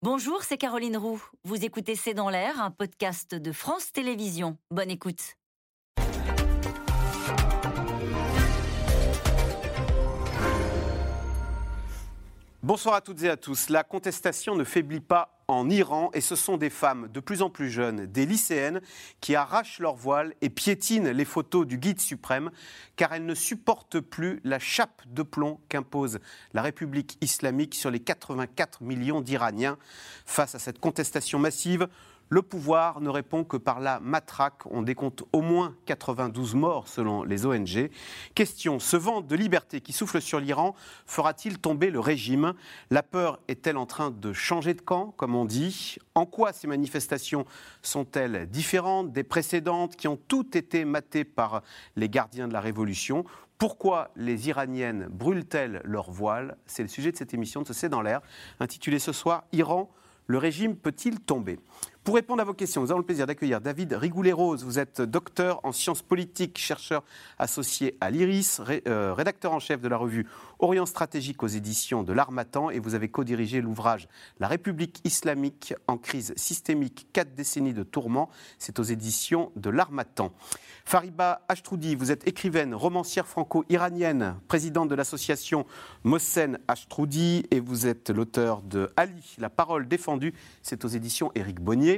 Bonjour, c'est Caroline Roux. Vous écoutez C'est dans l'air, un podcast de France Télévisions. Bonne écoute. Bonsoir à toutes et à tous. La contestation ne faiblit pas en Iran et ce sont des femmes de plus en plus jeunes, des lycéennes, qui arrachent leur voile et piétinent les photos du guide suprême car elles ne supportent plus la chape de plomb qu'impose la République islamique sur les 84 millions d'Iraniens. Face à cette contestation massive, le pouvoir ne répond que par la matraque. On décompte au moins 92 morts selon les ONG. Question, ce vent de liberté qui souffle sur l'Iran fera-t-il tomber le régime? La peur est-elle en train de changer de camp, comme on dit? En quoi ces manifestations sont-elles différentes des précédentes qui ont toutes été matées par les gardiens de la Révolution? Pourquoi les Iraniennes brûlent-elles leur voile? C'est le sujet de cette émission de ce C'est dans l'air, intitulée ce soir Iran, le régime peut-il tomber? Pour répondre à vos questions, nous avons le plaisir d'accueillir David Rigoulet-Rose. Vous êtes docteur en sciences politiques, chercheur associé à l'IRIS, euh, rédacteur en chef de la revue Orient stratégique aux éditions de l'Armatan et vous avez co-dirigé l'ouvrage La République islamique en crise systémique, quatre décennies de tourments. C'est aux éditions de l'Armatan. Fariba Ashtroudi, vous êtes écrivaine, romancière franco-iranienne, présidente de l'association Mohsen Ashtroudi et vous êtes l'auteur de Ali, la parole défendue. C'est aux éditions Éric Bonnier.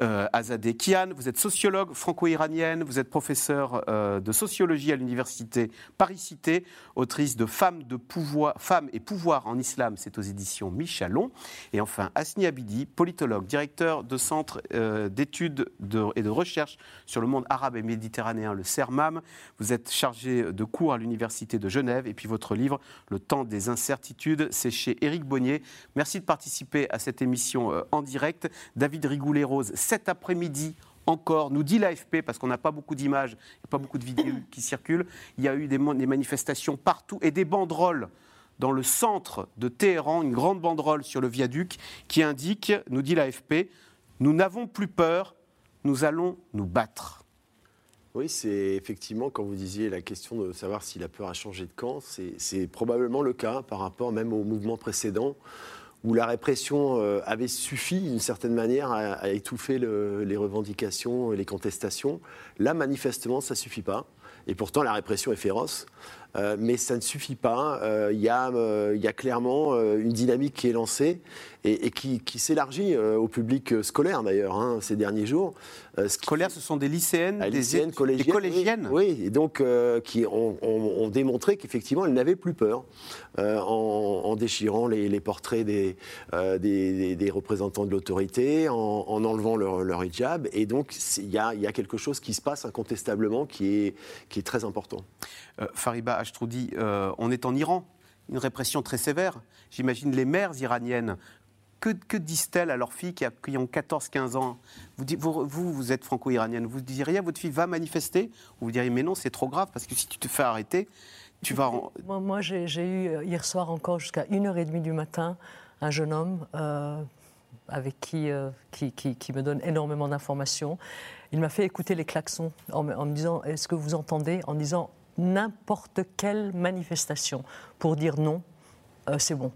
Euh, Azadeh Kian, vous êtes sociologue franco-iranienne, vous êtes professeur euh, de sociologie à l'université Paris-Cité, autrice de Femmes, pouvoir, Femmes et pouvoir en islam, c'est aux éditions Michalon. Et enfin, Asni Abidi, politologue, directeur de centre euh, d'études et de recherche sur le monde arabe et méditerranéen, le CERMAM. Vous êtes chargé de cours à l'université de Genève et puis votre livre, Le temps des incertitudes, c'est chez Éric Bonnier. Merci de participer à cette émission en direct. David Rigoulet-Rose, cet après-midi encore, nous dit l'AFP, parce qu'on n'a pas beaucoup d'images, pas beaucoup de vidéos qui circulent, il y a eu des, manifestations partout et des banderoles dans le centre de Téhéran, une grande banderole sur le viaduc qui indique, nous dit l'AFP, nous n'avons plus peur, nous allons nous battre. Oui, c'est effectivement, quand vous disiez la question de savoir si la peur a changé de camp, c'est probablement le cas par rapport même au mouvement précédent où la répression euh, avait suffi, d'une certaine manière, à, étouffer les revendications et les contestations. Là, manifestement, ça ne suffit pas. Et pourtant, la répression est féroce. Euh, mais ça ne suffit pas. Euh, il y, a clairement une dynamique qui est lancée et, qui, s'élargit au public scolaire, d'ailleurs, hein, ces derniers jours. Euh, scolaires, ce sont des lycéennes, ah, des, lycéennes, collégiennes, Oui, et donc euh, qui ont, démontré qu'effectivement, elles n'avaient plus peur euh, en, déchirant les, portraits des, des, représentants de l'autorité, en, enlevant leur, hijab. Et donc, il y, a, quelque chose qui se passe incontestablement qui est, qui est très important. Fariba Ashtroudi, on est en Iran une répression très sévère. J'imagine les mères iraniennes que, disent-elles à leurs filles qui, ont 14-15 ans? Vous, vous, êtes franco-iranienne, vous diriez à votre fille va manifester Ou vous diriez mais non, c'est trop grave parce que si tu te fais arrêter, tu vas. Moi, j'ai eu euh, hier soir encore jusqu'à 1h30 du matin un jeune homme euh, avec euh, qui, qui, me donne énormément d'informations. Il m'a fait écouter les klaxons en, me disant est-ce que vous entendez? En disant n'importe quelle manifestation pour dire non, c'est bon.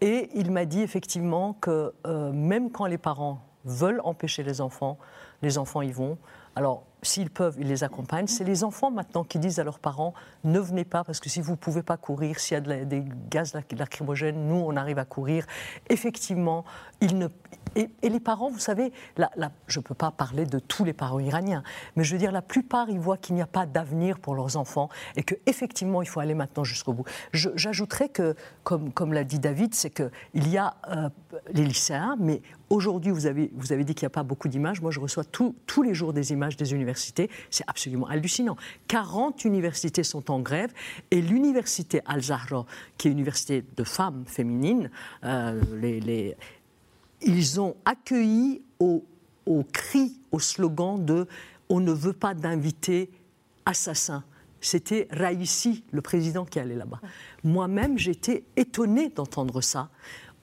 Et il m'a dit effectivement que euh, même quand les parents veulent empêcher les enfants, les enfants y vont. Alors, s'ils peuvent, ils les accompagnent. C'est les enfants maintenant qui disent à leurs parents ne venez pas parce que si vous ne pouvez pas courir, s'il y a des gaz lacrymogènes, nous, on arrive à courir. Effectivement, ils ne, et, les parents, vous savez, je ne peux pas parler de tous les parents iraniens, mais je veux dire, la plupart, ils voient qu'il n'y a pas d'avenir pour leurs enfants et qu'effectivement, il faut aller maintenant jusqu'au bout. J'ajouterais que, comme, l'a dit David, c'est qu'il y a euh, les lycéens, mais aujourd'hui, vous avez, vous avez dit qu'il n'y a pas beaucoup d'images. Moi, je reçois tous les jours des images des universités. C'est absolument hallucinant. 40 universités sont en grève et l'université Al-Zahra, qui est une université de femmes féminines, euh, les ils ont accueilli au, cri, au slogan de On ne veut pas d'invités assassins. C'était Raïssi, le président, qui allait là-bas. Moi-même, j'étais étonnée d'entendre ça.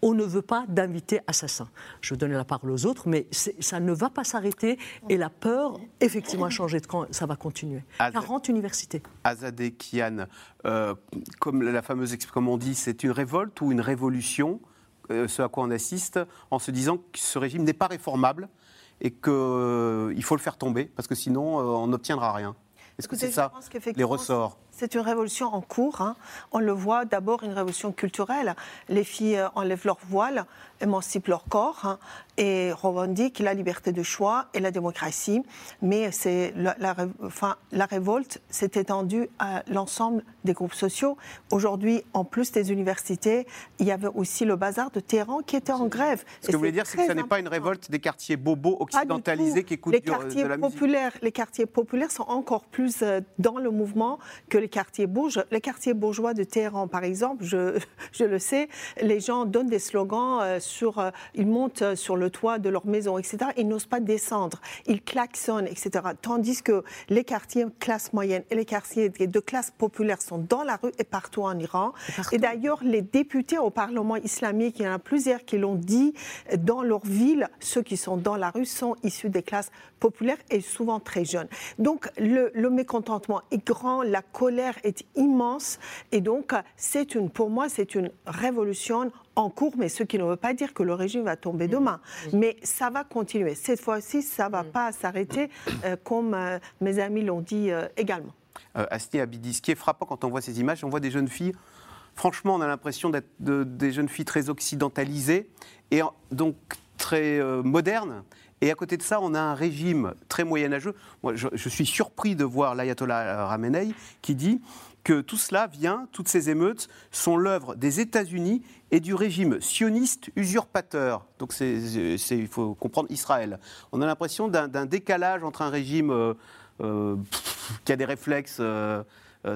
On ne veut pas d'invités assassins. Je donner la parole aux autres, mais ça ne va pas s'arrêter et la peur, effectivement, a changé de camp. Ça va continuer. 40 universités. Azadeh Kian, euh, comme la fameuse, comme on dit, c'est une révolte ou une révolution? Ce à quoi on assiste en se disant que ce régime n'est pas réformable et qu'il faut le faire tomber, parce que sinon, on n'obtiendra rien. Est-ce que c'est ça les ressorts? c'est une révolution en cours. Hein. On le voit d'abord une révolution culturelle. Les filles euh, enlèvent leur voile, émancipent leur corps hein, et revendiquent la liberté de choix et la démocratie. Mais c'est la, enfin, la révolte s'est étendue à l'ensemble des groupes sociaux. Aujourd'hui, en plus des universités, il y avait aussi le bazar de Téhéran qui était en grève. Ce que vous voulez dire, c'est que ce n'est pas une révolte des quartiers bobos occidentalisés qui écoutent les quartiers de la populaires, Les quartiers populaires sont encore plus euh, dans le mouvement que les quartiers bourgeois. Les quartiers bourgeois de Téhéran, par exemple, je, je le sais, les gens donnent des slogans euh, sur, euh, ils montent sur le toit de leur maison, etc. Ils n'osent pas descendre, ils klaxonnent, etc. Tandis que les quartiers classe moyenne et les quartiers de classe populaire sont dans la rue et partout en Iran. Et, d'ailleurs, les députés au Parlement islamique, il y en a plusieurs qui l'ont dit, dans leur ville, ceux qui sont dans la rue sont issus des classes populaires et souvent très jeunes. Donc le, le mécontentement est grand, la colère est immense. Et donc, c'est une, pour moi, c'est une révolution en cours, mais ce qui ne veut pas dire que le régime va tomber demain. Mais ça va continuer. Cette fois-ci, ça ne va pas s'arrêter, euh, comme euh, mes amis l'ont dit euh, également. Euh, Asni Abidi, ce qui est frappant quand on voit ces images, on voit des jeunes filles. Franchement, on a l'impression d'être des jeunes filles très occidentalisées et donc très modernes. Et à côté de ça, on a un régime très moyenâgeux. Moi, je, suis surpris de voir l'ayatollah Ramenei qui dit que tout cela vient, toutes ces émeutes, sont l'œuvre des États-Unis et du régime sioniste usurpateur. Donc il faut comprendre Israël. On a l'impression d'un, décalage entre un régime euh, euh, qui a des réflexes euh,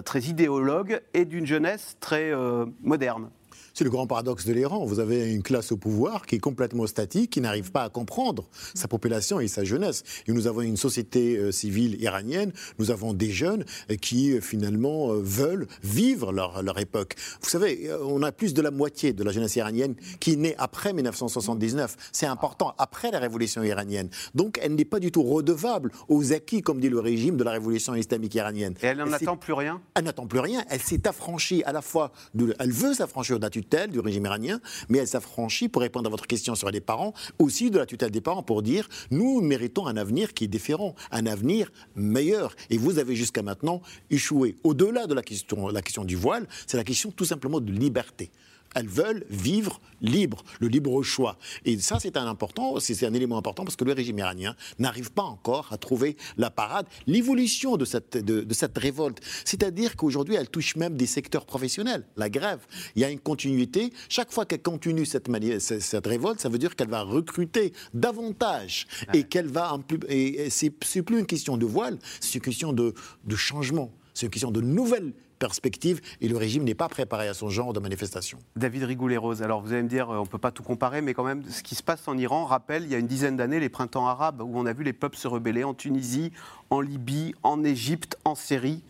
très idéologues et d'une jeunesse très moderne. C'est le grand paradoxe de l'Iran. Vous avez une classe au pouvoir qui est complètement statique, qui n'arrive pas à comprendre sa population et sa jeunesse. Et nous avons une société euh, civile iranienne, nous avons des jeunes euh, qui euh, finalement veulent vivre leur, leur époque. Vous savez, on a plus de la moitié de la jeunesse iranienne qui naît après 1979. C'est important, après la révolution iranienne. Donc elle n'est pas du tout redevable aux acquis, comme dit le régime, de la révolution islamique iranienne. Et elle n'en attend plus rien? Elle n'attend plus rien. Elle s'est affranchie à la fois, de, elle veut s'affranchir de la du régime iranien, mais elle s'affranchit, pour répondre à votre question sur les parents, aussi de la tutelle des parents pour dire nous méritons un avenir qui est différent, un avenir meilleur. Et vous avez jusqu'à maintenant échoué. Au-delà de la question, la question du voile, c'est la question tout simplement de liberté. Elles veulent vivre libre, le libre choix. Et ça, c'est un important, c'est un élément important parce que le régime iranien n'arrive pas encore à trouver la parade, l'évolution de cette, de, cette révolte. C'est-à-dire qu'aujourd'hui, elle touche même des secteurs professionnels, la grève. Il y a une continuité. Chaque fois qu'elle continue cette, cette, révolte, ça veut dire qu'elle va recruter davantage et qu'elle va. Et c'est plus une question de voile, c'est une question de, de changement. C'est une question de nouvelles perspective et le régime n'est pas préparé à son genre de manifestation. David Rigoulet-Rose, alors vous allez me dire, euh, on ne peut pas tout comparer, mais quand même, ce qui se passe en Iran rappelle, il y a une dizaine d'années, les printemps arabes, où on a vu les peuples se rebeller en Tunisie, en Libye, en Égypte, en Syrie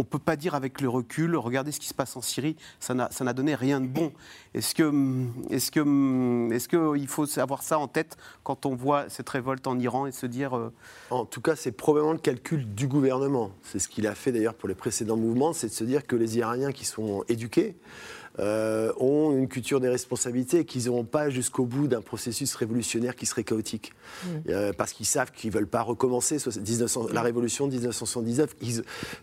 on ne peut pas dire avec le recul, regardez ce qui se passe en Syrie, ça n'a donné rien de bon. Est-ce qu'il faut avoir ça en tête quand on voit cette révolte en Iran et se dire... Euh, en tout cas, c'est probablement le calcul du gouvernement. C'est ce qu'il a fait d'ailleurs pour les précédents mouvements, c'est de se dire que les Iraniens qui sont éduqués, euh, ont une culture des responsabilités et qu'ils n'iront pas jusqu'au bout d'un processus révolutionnaire qui serait chaotique. Mm. Euh, parce qu'ils savent qu'ils ne veulent pas recommencer la révolution de 1979.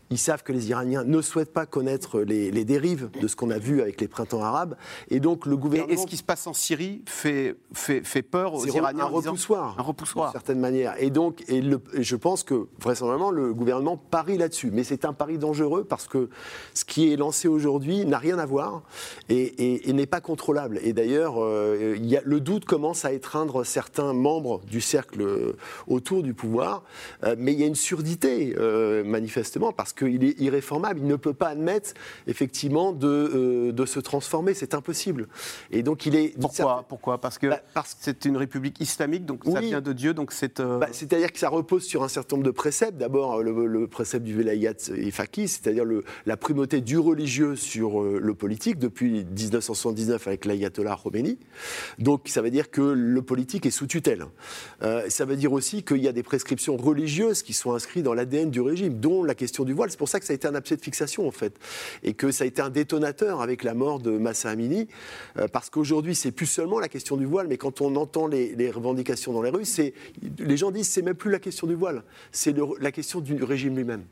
Ils, savent que les Iraniens ne souhaitent pas connaître les, dérives de ce qu'on a vu avec les printemps arabes. Et donc le gouvernement. Et, ce qui se passe en Syrie fait, fait, fait peur aux Iraniens Un repoussoir. Un repoussoir. D'une certaine manière. Et donc, et, je pense que vraisemblablement, le gouvernement parie là-dessus. Mais c'est un pari dangereux parce que ce qui est lancé aujourd'hui n'a rien à voir et, n'est pas contrôlable. Et d'ailleurs, euh, le doute commence à étreindre certains membres du cercle euh, autour du pouvoir, euh, mais il y a une surdité, manifestement, parce qu'il est irréformable. Il ne peut pas admettre, effectivement, de, de se transformer. C'est impossible. Et donc, il est. Pourquoi Pourquoi Parce que bah, c'est une république islamique, donc ça vient de Dieu, donc c'est. Bah, c'est-à-dire que ça repose sur un certain nombre de préceptes. D'abord, le, précepte du Velayat et Faki, c'est-à-dire la primauté du religieux sur le politique, depuis 1979 avec l'ayatollah Khomeini. Donc ça veut dire que le politique est sous tutelle. Euh, ça veut dire aussi qu'il y a des prescriptions religieuses qui sont inscrites dans l'ADN du régime, dont la question du voile. C'est pour ça que ça a été un abcès de fixation en fait, et que ça a été un détonateur avec la mort de Massa Amini, euh, parce qu'aujourd'hui c'est plus seulement la question du voile, mais quand on entend les, les revendications dans les rues, c'est les gens disent c'est même plus la question du voile, c'est la question du régime lui-même.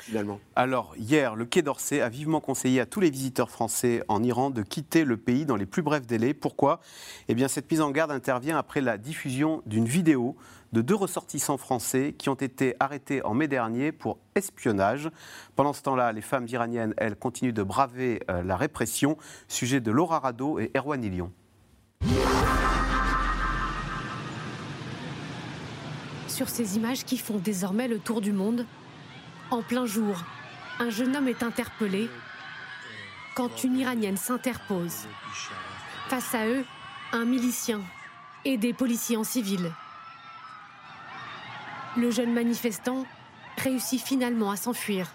Finalement. Alors, hier, le Quai d'Orsay a vivement conseillé à tous les visiteurs français en Iran de quitter le pays dans les plus brefs délais. Pourquoi? Eh bien, cette mise en garde intervient après la diffusion d'une vidéo de deux ressortissants français qui ont été arrêtés en mai dernier pour espionnage. Pendant ce temps-là, les femmes iraniennes, elles, continuent de braver euh, la répression. Sujet de Laura Rado et Erwan Ilion. Sur ces images qui font désormais le tour du monde, en plein jour, un jeune homme est interpellé quand une Iranienne s'interpose. Face à eux, un milicien et des policiers en civil. Le jeune manifestant réussit finalement à s'enfuir.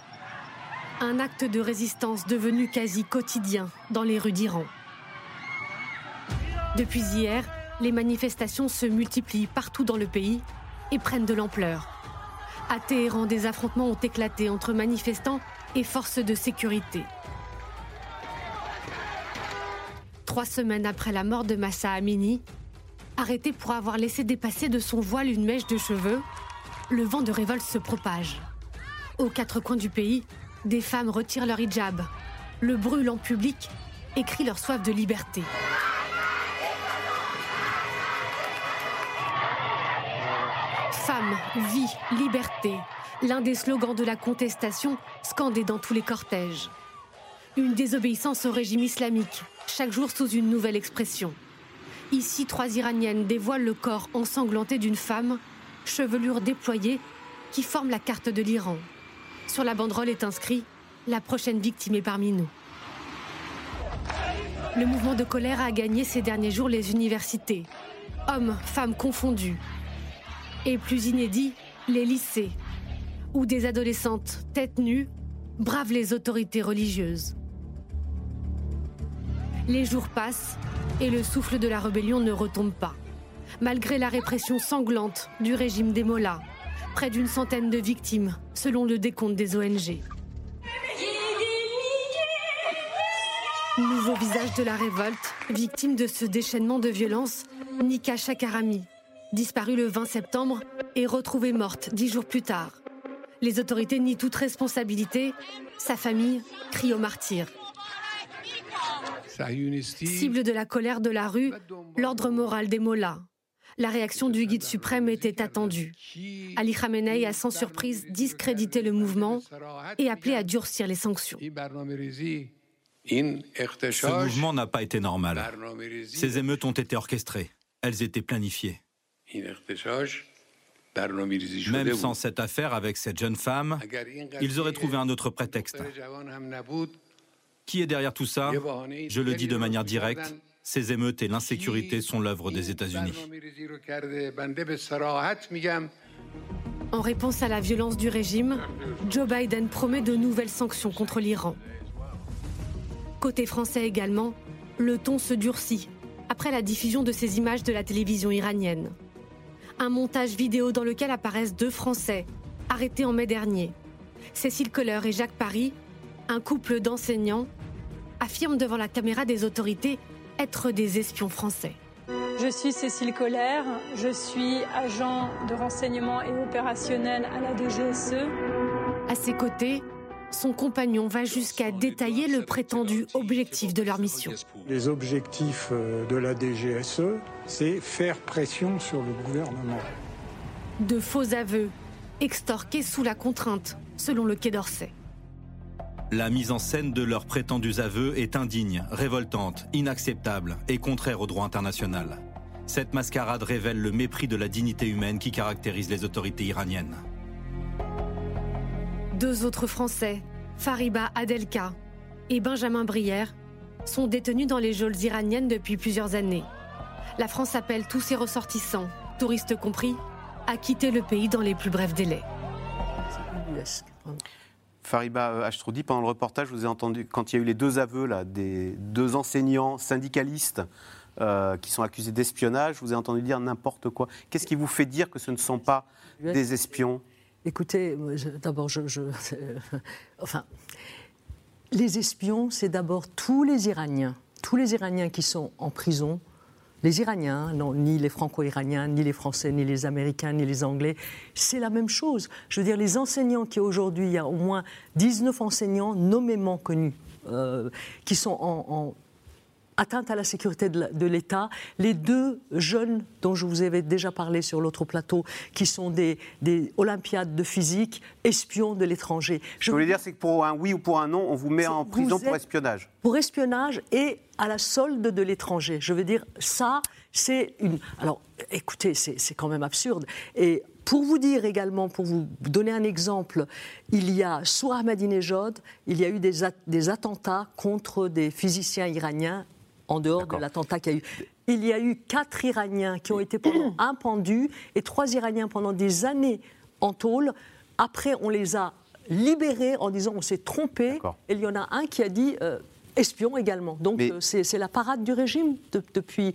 Un acte de résistance devenu quasi quotidien dans les rues d'Iran. Depuis hier, les manifestations se multiplient partout dans le pays et prennent de l'ampleur. À Téhéran, des affrontements ont éclaté entre manifestants et forces de sécurité. Trois semaines après la mort de Massa Amini, arrêté pour avoir laissé dépasser de son voile une mèche de cheveux, le vent de révolte se propage. Aux quatre coins du pays, des femmes retirent leur hijab, le brûlent en public et crient leur soif de liberté. Vie, liberté, l'un des slogans de la contestation scandé dans tous les cortèges. Une désobéissance au régime islamique, chaque jour sous une nouvelle expression. Ici, trois Iraniennes dévoilent le corps ensanglanté d'une femme, chevelure déployée, qui forme la carte de l'Iran. Sur la banderole est inscrit La prochaine victime est parmi nous. Le mouvement de colère a gagné ces derniers jours les universités. Hommes, femmes confondus, et plus inédit, les lycées, où des adolescentes têtes nues bravent les autorités religieuses. Les jours passent et le souffle de la rébellion ne retombe pas. Malgré la répression sanglante du régime des Mollahs, près d'une centaine de victimes, selon le décompte des ONG. Nouveau visage de la révolte, victime de ce déchaînement de violence, Nika Shakarami, disparue le 20 septembre et retrouvée morte dix jours plus tard. Les autorités nient toute responsabilité. Sa famille crie au martyr. Cible de la colère de la rue, l'ordre moral des mollahs. La réaction du guide suprême était attendue. Ali Khamenei a sans surprise discrédité le mouvement et appelé à durcir les sanctions. Ce mouvement n'a pas été normal. Ces émeutes ont été orchestrées. Elles étaient planifiées. Même sans cette affaire avec cette jeune femme, ils auraient trouvé un autre prétexte. Qui est derrière tout ça Je le dis de manière directe, ces émeutes et l'insécurité sont l'œuvre des États-Unis. En réponse à la violence du régime, Joe Biden promet de nouvelles sanctions contre l'Iran. Côté français également, le ton se durcit après la diffusion de ces images de la télévision iranienne un montage vidéo dans lequel apparaissent deux Français, arrêtés en mai dernier. Cécile Kohler et Jacques Paris, un couple d'enseignants, affirment devant la caméra des autorités être des espions français. Je suis Cécile Kohler, je suis agent de renseignement et opérationnel à la DGSE. À ses côtés, son compagnon va jusqu'à détailler le prétendu objectif de leur mission. Les objectifs euh, de la DGSE, c'est faire pression sur le gouvernement. De faux aveux, extorqués sous la contrainte, selon le Quai d'Orsay. La mise en scène de leurs prétendus aveux est indigne, révoltante, inacceptable et contraire au droit international. Cette mascarade révèle le mépris de la dignité humaine qui caractérise les autorités iraniennes. Deux autres Français, Fariba Adelka et Benjamin Brière, sont détenus dans les geôles iraniennes depuis plusieurs années. La France appelle tous ses ressortissants, touristes compris, à quitter le pays dans les plus brefs délais. Fariba Ashtroudi, pendant le reportage, vous ai entendu, quand il y a eu les deux aveux là, des deux enseignants syndicalistes euh, qui sont accusés d'espionnage, vous ai entendu dire n'importe quoi. Qu'est-ce qui vous fait dire que ce ne sont pas des espions? Écoutez, d'abord, je, enfin, les espions, c'est d'abord tous les Iraniens, tous les Iraniens qui sont en prison, les Iraniens, non, ni les Franco-Iraniens, ni les Français, ni les Américains, ni les Anglais, c'est la même chose. Je veux dire, les enseignants qui aujourd'hui, il y a au moins 19 enseignants nommément connus, euh, qui sont en atteinte à la sécurité de l'État. Les deux jeunes dont je vous avais déjà parlé sur l'autre plateau, qui sont des, des, olympiades de physique, espions de l'étranger. Je voulais dire, c'est que pour un oui ou pour un non, on vous met en prison pour espionnage. Pour espionnage et à la solde de l'étranger. Je veux dire, ça, c'est une. Alors, écoutez, c'est quand même absurde. Et pour vous dire également, pour vous donner un exemple, il y a sous Ahmadinejad, il y a eu des, des attentats contre des physiciens iraniens en dehors de l'attentat qu'il y a eu. Il y a eu quatre Iraniens qui ont été pendant un pendu et trois Iraniens pendant des années en tôle. Après, on les a libérés en disant on s'est trompé. Et il y en a un qui a dit euh, espion également. Donc euh, c'est la parade du régime depuis,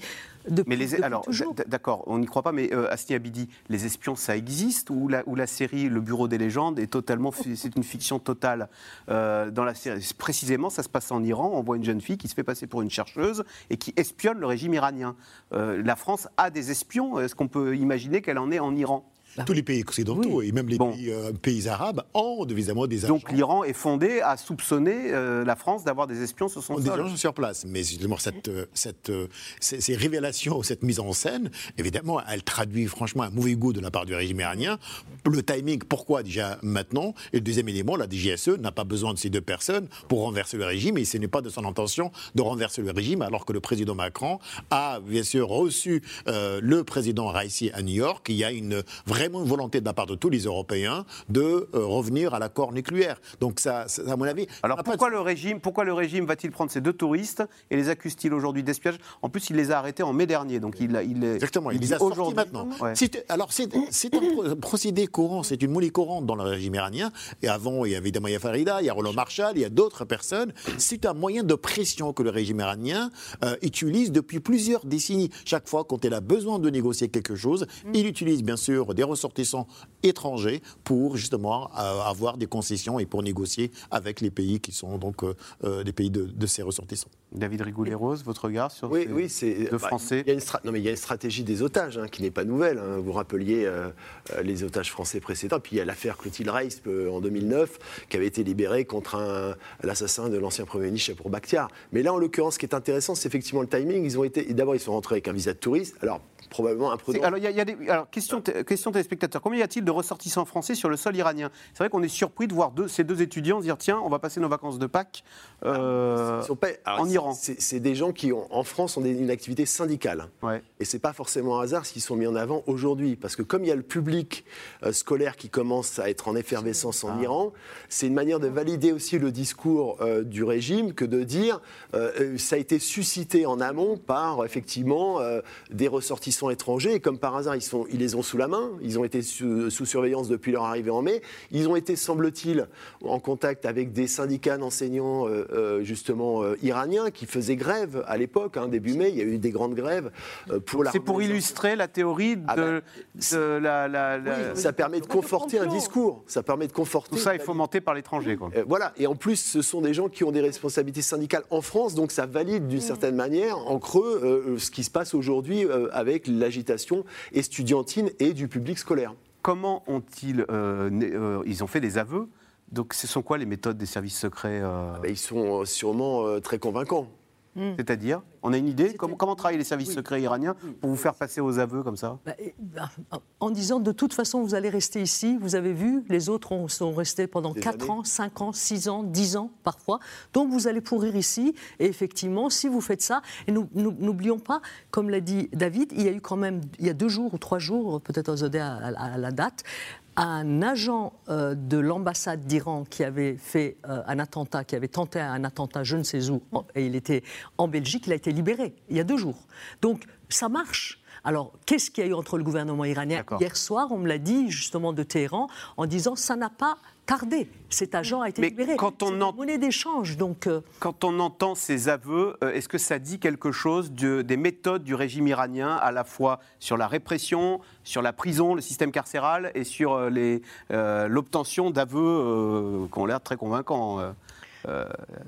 mais les, alors, d'accord, on n'y croit pas, mais euh, Asti Abidi, les espions, ça existe ou la, ou la série Le Bureau des légendes est totalement, c'est une fiction totale euh, dans la série? Précisément, ça se passe en Iran. On voit une jeune fille qui se fait passer pour une chercheuse et qui espionne le régime iranien. Euh, la France a des espions. Est-ce qu'on peut imaginer qu'elle en est en Iran? Bah Tous les pays occidentaux et même les euh, pays, arabes ont évidemment des agents. Donc l'Iran est fondé à soupçonner euh, la France d'avoir des espions sur son sol. Des agents sur place. Mais justement, cette, euh, cette, ces, révélations, cette mise en scène, évidemment, elle traduit franchement un mauvais goût de la part du régime iranien. Le timing, pourquoi déjà maintenant? Et le deuxième élément, la DGSE n'a pas besoin de ces deux personnes pour renverser le régime et ce n'est pas de son intention de renverser le régime alors que le président Macron a bien sûr reçu le président Raisi à New York. Il y a une vraie vraiment une volonté de la part de tous les Européens de euh, revenir à l'accord nucléaire. Donc ça, à mon avis. Alors pourquoi le régime, pourquoi le régime va-t-il prendre ces deux touristes et les accuse-t-il aujourd'hui d'espionnage? En plus, il les a arrêtés en mai dernier, donc il, il exactement, il, les a sortis maintenant. alors c'est un procédé courant, c'est une monnaie courante dans le régime iranien. Et avant, il y a évidemment il y a Farida, il y a Roland Marshall, il y a d'autres personnes. C'est un moyen de pression que le régime iranien euh, utilise depuis plusieurs décennies. Chaque fois, quand il a besoin de négocier quelque chose, mm. il utilise bien sûr des ressortissants étrangers pour justement euh, avoir des concessions et pour négocier avec les pays qui sont donc euh, euh, des pays de, ces ressortissants. David Rigoulet-Rose, votre regard sur oui, oui, c'est, deux bah, Français il y a une Non, mais il y a une stratégie des otages hein, qui n'est pas nouvelle. Hein. Vous rappeliez les otages français précédents. Puis il y a l'affaire Clotilde Reis en 2009 qui avait été libérée contre un, l'assassin de l'ancien Premier ministre pour Bakhtiar. Mais là, en l'occurrence, ce qui est intéressant, c'est effectivement le timing. Ils ont été, d'abord, ils sont rentrés avec un visa de touriste. Alors, probablement imprudent. Alors, il y a, des, alors question, question téléspectateurs. Combien y a-t-il de ressortissants français sur le sol iranien? C'est vrai qu'on est surpris de voir deux, ces deux étudiants dire tiens, on va passer nos vacances de Pâques euh, en Iran. C'est des gens qui, ont, en France, ont une activité syndicale. Ouais. Et c'est pas forcément un hasard s'ils sont mis en avant aujourd'hui. Parce que comme il y a le public euh, scolaire qui commence à être en effervescence en ah. Iran, c'est une manière de valider aussi le discours euh, du régime que de dire ça a été suscité en amont par effectivement des ressortissants étrangers, et comme par hasard, ils, sont, ils les ont sous la main, ils ont été sous, surveillance depuis leur arrivée en mai, ils ont été, semble-t-il, en contact avec des syndicats d'enseignants, euh, euh, justement, euh, iraniens, qui faisaient grève à l'époque, hein, début mai, il y a eu des grandes grèves pour la... C'est pour illustrer la théorie de, ah bah, la... ça permet de conforter un discours, ça permet de conforter... Tout ça est fomenté par l'étranger, quoi. voilà, et en plus, ce sont des gens qui ont des responsabilités syndicales en France, donc ça valide d'une mmh. certaine manière, en creux, ce qui se passe aujourd'hui avec l'agitation estudiantine et du public scolaire. Comment ont-ils euh, euh, Ils ont fait des aveux? Donc, ce sont quoi les méthodes des services secrets euh? Ah ben, Ils sont sûrement très convaincants. Hmm. C'est-à-dire On a une idée comment, comment, travaillent les services secrets iraniens pour vous faire passer aux aveux comme ça? Bah, bah, En disant de toute façon vous allez rester ici, vous avez vu, les autres sont restés pendant 4 ans, 5 ans, 6 ans, 10 ans parfois, donc vous allez pourrir ici, et effectivement, si vous faites ça, et n'oublions pas, comme l'a dit David, il y a eu quand même, il y a deux jours ou trois jours, peut-être aux à, à, la date, un agent euh, de l'ambassade d'Iran qui avait fait euh, un attentat, qui avait tenté un attentat je ne sais où, et il était en Belgique, il a été libéré il y a deux jours. Donc ça marche. Alors, qu'est-ce qu'il y a eu entre le gouvernement iranien Hier soir, on me l'a dit justement de Téhéran en disant ça n'a pas tardé. Cet agent a été libéré. Quand on en... monnaie d'échange, donc. Euh, quand on entend ces aveux, euh, est-ce que ça dit quelque chose des méthodes du régime iranien, à la fois sur la répression, sur la prison, le système carcéral et sur euh, l'obtention d'aveux qui ont l'air très convaincants euh,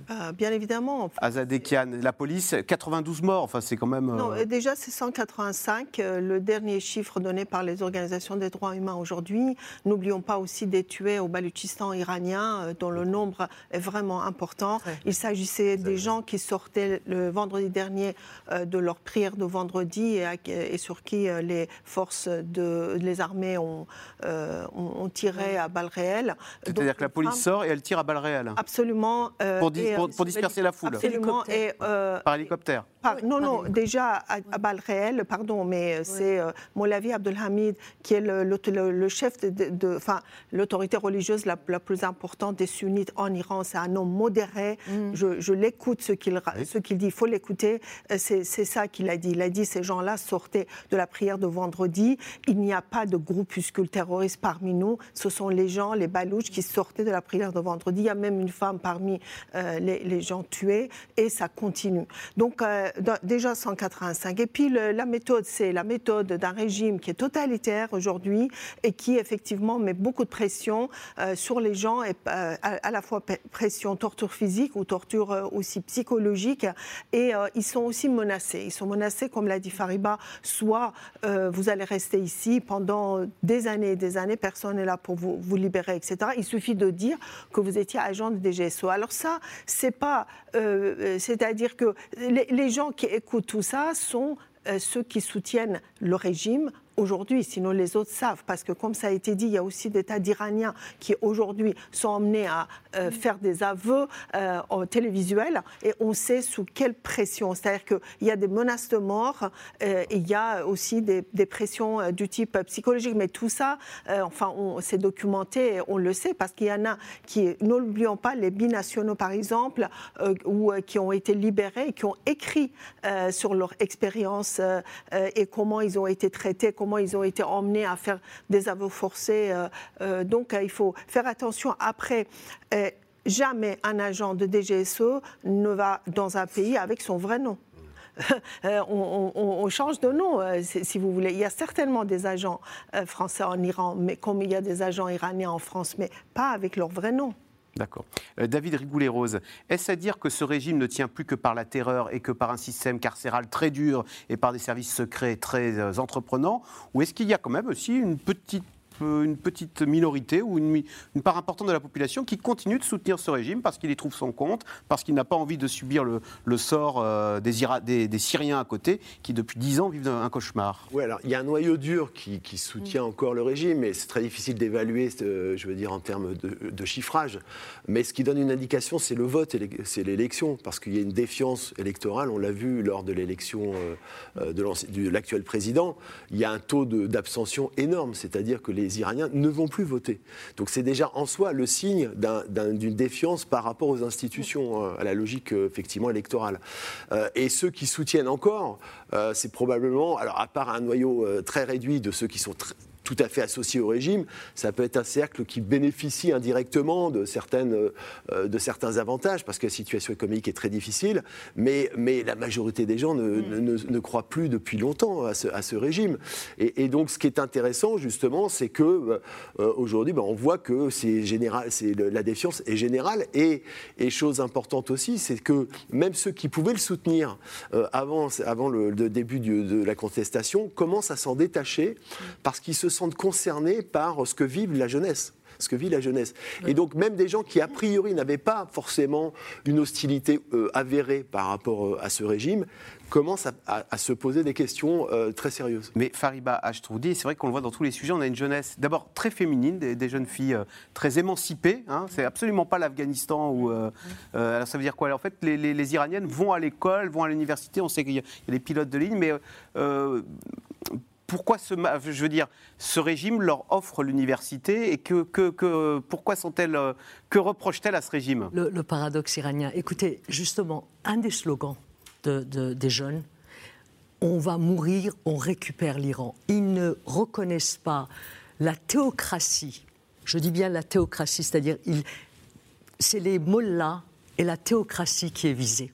ah, bien évidemment. Azadekian, la police, 92 morts, enfin c'est quand même... Non, euh, déjà c'est 185, euh, le dernier chiffre donné par les organisations des droits humains aujourd'hui. N'oublions pas aussi des tués au Baluchistan iranien, dont le nombre est vraiment important. Il s'agissait des gens qui sortaient le vendredi dernier de leur prière de vendredi et, sur qui les forces de les armées ont, ont, tiré à balles réelles. C'est-à-dire que la police sort et elle tire à balles réelles Absolument. Euh, pour, euh, disperser la foule Absolument. Et, euh, Par hélicoptère Non, non, déjà à, balles réelles, pardon, mais c'est Molavi Abdelhamid qui est le, chef de, enfin, l'autorité religieuse la, plus importante des sunnites en Iran. C'est un homme modéré. Mm. Je, l'écoute, ce qu'il qu'il dit. Il faut l'écouter. C'est ça qu'il a dit. Il a dit ces gens-là sortaient de la prière de vendredi. Il n'y a pas de groupuscule terroriste parmi nous. Ce sont les gens, les balouches, qui sortaient de la prière de vendredi. Il y a même une femme parmi euh, les, gens tués et ça continue. Donc euh, déjà 185. Et puis la méthode, c'est la méthode d'un régime qui est totalitaire aujourd'hui et qui effectivement met beaucoup de pression euh, sur les gens, et, à, la fois pression torture physique ou torture aussi psychologique. Et ils sont aussi menacés. Ils sont menacés, comme l'a dit Fariba, soit vous allez rester ici pendant des années et des années, personne n'est là pour vous, vous libérer, etc. Il suffit de dire que vous étiez agent de DGSO. Alors ça, c'est pas, euh, euh, c'est-à-dire que les, gens qui écoutent tout ça sont euh, ceux qui soutiennent le régime aujourd'hui, sinon les autres savent, parce que comme ça a été dit, il y a aussi des tas d'Iraniens qui aujourd'hui sont emmenés à euh, faire des aveux euh, télévisuels et on sait sous quelle pression. C'est-à-dire qu'il y a des menaces de mort euh, et il y a aussi des, pressions du type psychologique. Mais tout ça, enfin, c'est documenté, on le sait, parce qu'il y en a qui, n'oublions pas, les binationaux par exemple, ou qui ont été libérés et qui ont écrit sur leur expérience et comment ils ont été traités, comment ils ont été emmenés à faire des aveux forcés. Euh, euh, donc euh, il faut faire attention. Après, jamais un agent de DGSE ne va dans un pays avec son vrai nom. on, change de nom, si vous voulez. Il y a certainement des agents français en Iran, mais comme il y a des agents iraniens en France, mais pas avec leur vrai nom. D'accord. Euh, David Rigoulet-Rose, est-ce à dire que ce régime ne tient plus que par la terreur et que par un système carcéral très dur et par des services secrets très euh, entreprenants Ou est-ce qu'il y a quand même aussi une petite une petite minorité ou une, part importante de la population qui continue de soutenir ce régime parce qu'il y trouve son compte, parce qu'il n'a pas envie de subir le, sort euh, des, des, Syriens à côté qui depuis dix ans vivent un cauchemar. Oui, alors il y a un noyau dur qui, soutient mm. encore le régime, mais c'est très difficile d'évaluer, euh, je veux dire, en termes de, chiffrage. Mais ce qui donne une indication, c'est le vote, c'est l'élection, parce qu'il y a une défiance électorale, on l'a vu lors de l'élection euh, de l'actuel président, il y a un taux d'abstention énorme, c'est-à-dire que les les Iraniens ne vont plus voter. Donc c'est déjà en soi le signe d'une défiance par rapport aux institutions, euh, à la logique euh, effectivement électorale. Euh, et ceux qui soutiennent encore, c'est probablement, alors à part un noyau très réduit de ceux qui sont très, tout à fait associé au régime, ça peut être un cercle qui bénéficie indirectement de, certaines, euh, de certains avantages, parce que la situation économique est très difficile, mais, mais la majorité des gens ne, mm. ne, croient plus depuis longtemps à ce, à ce régime. Et, donc ce qui est intéressant, justement, c'est que euh, aujourd'hui, ben, on voit que général, la défiance est générale, et, et chose importante aussi, c'est que même ceux qui pouvaient le soutenir euh, avant, avant le, le début de la contestation commencent à s'en détacher, parce qu'ils se sentent concernés par ce que vive la jeunesse ce que vit la jeunesse. Et donc même des gens qui a priori n'avaient pas forcément une hostilité euh, avérée par rapport euh, à ce régime commencent à, se poser des questions euh, très sérieuses. Mais Fariba Ashtroudi, c'est vrai qu'on le voit dans tous les sujets, on a une jeunesse d'abord très féminine, des, jeunes filles très émancipées. Hein, c'est absolument pas l'Afghanistan où. alors ça veut dire quoi? En fait, les, Iraniennes vont à l'école, vont à l'université. On sait qu'il y, y, a des pilotes de ligne, mais pourquoi ce, je veux dire, ce régime leur offre l'université et que, que, pourquoi sont-elles, euh, que reprochent-elles à ce régime? Le, paradoxe iranien. Écoutez, justement, un des slogans de, des jeunes, on va mourir, on récupère l'Iran. Ils ne reconnaissent pas la théocratie. Je dis bien la théocratie, c'est-à-dire c'est les mollahs et la théocratie qui est visée.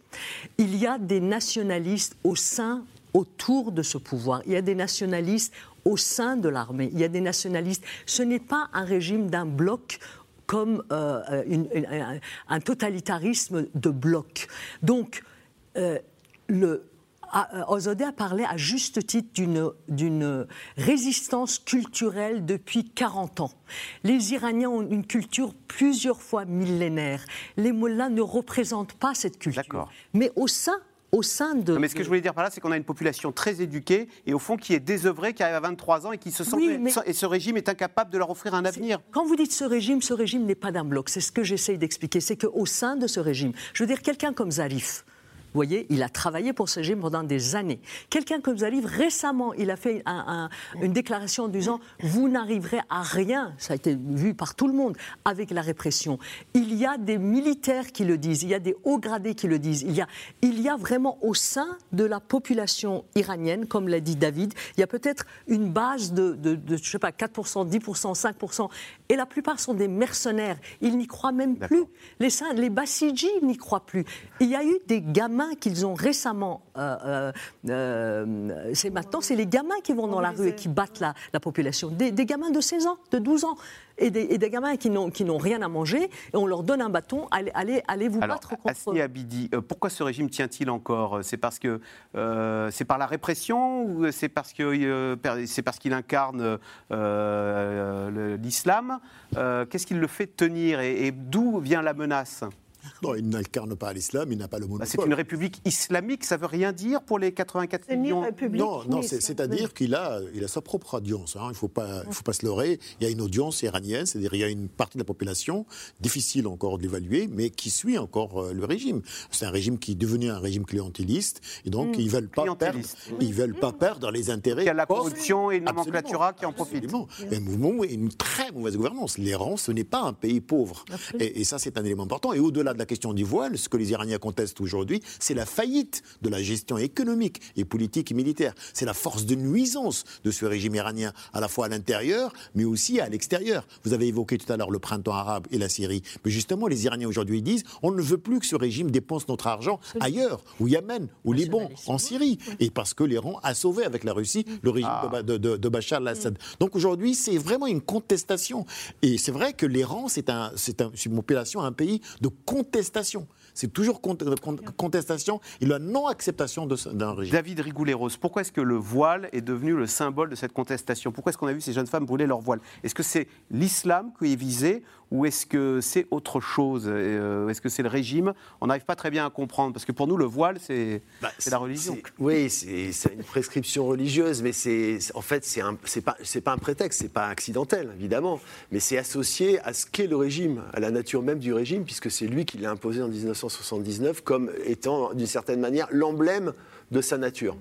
Il y a des nationalistes au sein, autour de ce pouvoir. Il y a des nationalistes au sein de l'armée. Il y a des nationalistes. Ce n'est pas un régime d'un bloc comme euh, un, totalitarisme de bloc. Donc, euh, le, euh, Ozodé a parlé à juste titre d'une résistance culturelle depuis 40 ans. Les Iraniens ont une culture plusieurs fois millénaire. Les mollahs ne représentent pas cette culture. Mais au sein au sein de. mais ce que je voulais dire par là, c'est qu'on a une population très éduquée et au fond qui est désœuvrée, qui arrive à 23 ans et qui se sent. Et ce régime est incapable de leur offrir un avenir. Quand vous dites ce régime, ce régime n'est pas d'un bloc. C'est ce que j'essaye d'expliquer. C'est qu'au sein de ce régime, je veux dire, quelqu'un comme Zarif, vous voyez, il a travaillé pour ce régime pendant des années. Quelqu'un comme Zarif, récemment, il a fait une déclaration en disant Vous n'arriverez à rien, ça a été vu par tout le monde, avec la répression. Il y a des militaires qui le disent, il y a des hauts gradés qui le disent. Il y a, il y a vraiment au sein de la population iranienne, comme l'a dit David, il y a peut-être une base de, de, je sais pas, 4%, 10%, 5%, et la plupart sont des mercenaires. Ils n'y croient même plus. Les, les Bassidji n'y croient plus. Il y a eu des gamins qu'ils ont récemment. Euh, euh, euh, c'est maintenant, c'est les gamins qui vont dans la rue et qui battent la, population. Des, gamins de 16 ans, de 12 ans. Et des, gamins qui n'ont rien à manger, et on leur donne un bâton, allez, allez, allez vous battre contre Asni Abidi, pourquoi ce régime tient-il encore? C'est parce que c'est par la répression ou c'est parce que c'est parce qu'il incarne l'islam? Qu'est-ce qui le fait tenir et d'où vient la menace? Non, il n'incarne pas l'islam, il n'a pas le monopole. Bah, c'est une république islamique, ça veut rien dire pour les 84 millions Non, non c'est-à-dire qu'il a, il a sa propre audience. Hein. Il ne faut, pas, faut pas se leurrer. Il y a une audience iranienne, c'est-à-dire il y a une partie de la population, difficile encore de l'évaluer, mais qui suit encore euh, le régime. C'est un régime qui est devenu un régime clientéliste, et donc hmm. ils ne veulent, pas perdre, ils veulent pas perdre les intérêts. Il y a la corruption et une nomenclatura qui en profitent. Un mouvement et une très mauvaise gouvernance. L'Iran, ce n'est pas un pays pauvre. Et, et ça, c'est un élément important. Et au-delà de la question du voile, ce que les Iraniens contestent aujourd'hui, c'est la faillite de la gestion économique et politique et militaire. C'est la force de nuisance de ce régime iranien, à la fois à l'intérieur, mais aussi à l'extérieur. Vous avez évoqué tout à l'heure le printemps arabe et la Syrie. Mais justement, les Iraniens aujourd'hui disent on ne veut plus que ce régime dépense notre argent ailleurs, au Yémen, au Liban, en Syrie. Et parce que l'Iran a sauvé avec la Russie le régime ah. de, Bachar al-Assad. Donc aujourd'hui, c'est vraiment une contestation. Et c'est vrai que l'Iran, c'est un, une population, un pays de contestation. C'est toujours contestation et la non-acceptation d'un régime. David Rigouleros, pourquoi est-ce que le voile est devenu le symbole de cette contestation? Pourquoi est-ce qu'on a vu ces jeunes femmes brûler leur voile? Est-ce que c'est l'islam qui est visé ou est-ce que c'est autre chose euh, Est-ce que c'est le régime? On n'arrive pas très bien à comprendre, parce que pour nous, le voile, c'est bah, la religion. Oui, c'est une prescription religieuse, mais en fait, ce n'est pas, pas un prétexte, c'est pas accidentel, évidemment, mais c'est associé à ce qu'est le régime, à la nature même du régime, puisque c'est lui qui l'a imposé en 1979 comme étant, d'une certaine manière, l'emblème de sa nature.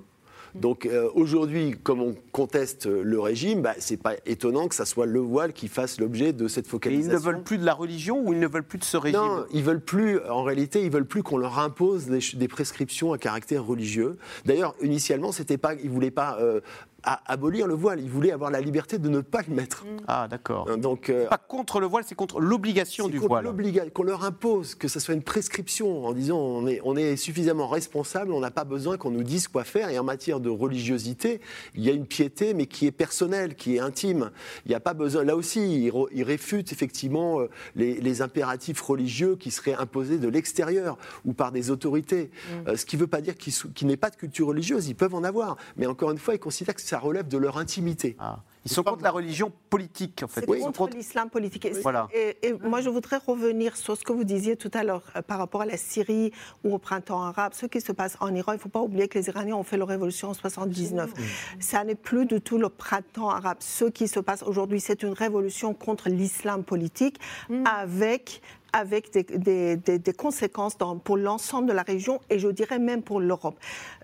Donc euh, aujourd'hui, comme on conteste le régime, bah, c'est pas étonnant que ça soit le voile qui fasse l'objet de cette focalisation. ils ne veulent plus de la religion ou ils ne veulent plus de ce régime? Non, ils veulent plus. En réalité, ils veulent plus qu'on leur impose des, prescriptions à caractère religieux. D'ailleurs, initialement, c'était pas, ils voulaient pas euh, à abolir le voile. Ils voulaient avoir la liberté de ne pas le mettre. Mm. Ah, d'accord. Euh, donc, euh, pas contre le voile, c'est contre l'obligation du voile. Qu'on leur impose, que ce soit une prescription en disant on est, on est suffisamment responsable, on n'a pas besoin qu'on nous dise quoi faire. Et en matière de religiosité, il y a une piété, mais qui est personnelle, qui est intime. Il n'y a pas besoin. Là aussi, ils, réfutent effectivement euh, les, impératifs religieux qui seraient imposés de l'extérieur ou par des autorités. Mm. ce qui ne veut pas dire qu'il n'y ait pas de culture religieuse. Ils peuvent en avoir. Mais encore une fois, ils considèrent que ça relève de leur intimité. Ah. Ils sont contre la religion politique, en fait. Oui, contre, contre... l'islam politique. Voilà. Et, moi, je voudrais revenir sur ce que vous disiez tout à l'heure euh, par rapport à la Syrie ou au printemps arabe. Ce qui se passe en Iran, il ne faut pas oublier que les Iraniens ont fait leur révolution en 79. Ça n'est plus du tout le printemps arabe. Ce qui se passe aujourd'hui, c'est une révolution contre l'islam politique mm. avec avec des, des, conséquences dans, pour l'ensemble de la région et je dirais même pour l'Europe.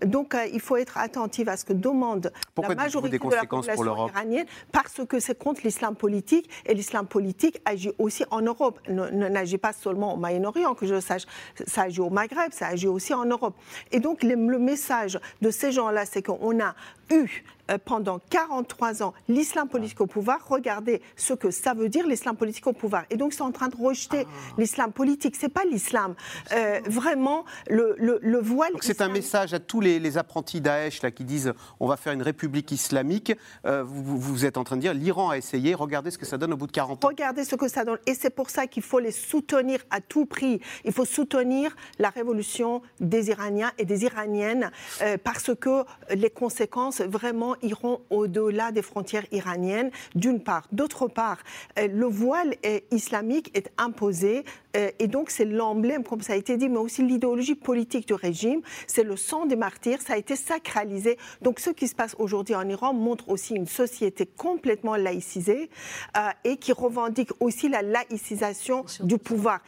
Donc il faut être attentif à ce que demande la majorité de la population iranienne parce que c'est contre l'islam politique et l'islam politique agit aussi en Europe, n'agit pas seulement au Moyen-Orient, que je sache, ça agit au Maghreb, ça agit aussi en Europe. Et donc le, le message de ces gens-là, c'est qu'on a eu euh, pendant 43 ans l'islam politique au pouvoir, regardez ce que ça veut dire l'islam politique au pouvoir. Et donc, sont en train de rejeter ah. l'islam politique. C'est pas l'islam. Euh, vraiment, le, le, voile. C'est un message à tous les, apprentis Daesh là, qui disent on va faire une république islamique. Euh, vous, vous, êtes en train de dire l'Iran a essayé, regardez ce que ça donne au bout de 40 ans. Regardez ce que ça donne. Et c'est pour ça qu'il faut les soutenir à tout prix. Il faut soutenir la révolution des Iraniens et des Iraniennes parce que les conséquences vraiment iront au-delà des frontières iraniennes, d'une part. D'autre part, euh, le voile islamique est imposé euh, et donc c'est l'emblème, comme ça a été dit, mais aussi l'idéologie politique du régime. C'est le sang des martyrs, ça a été sacralisé. Donc ce qui se passe aujourd'hui en Iran montre aussi une société complètement laïcisée euh, et qui revendique aussi la laïcisation du pouvoir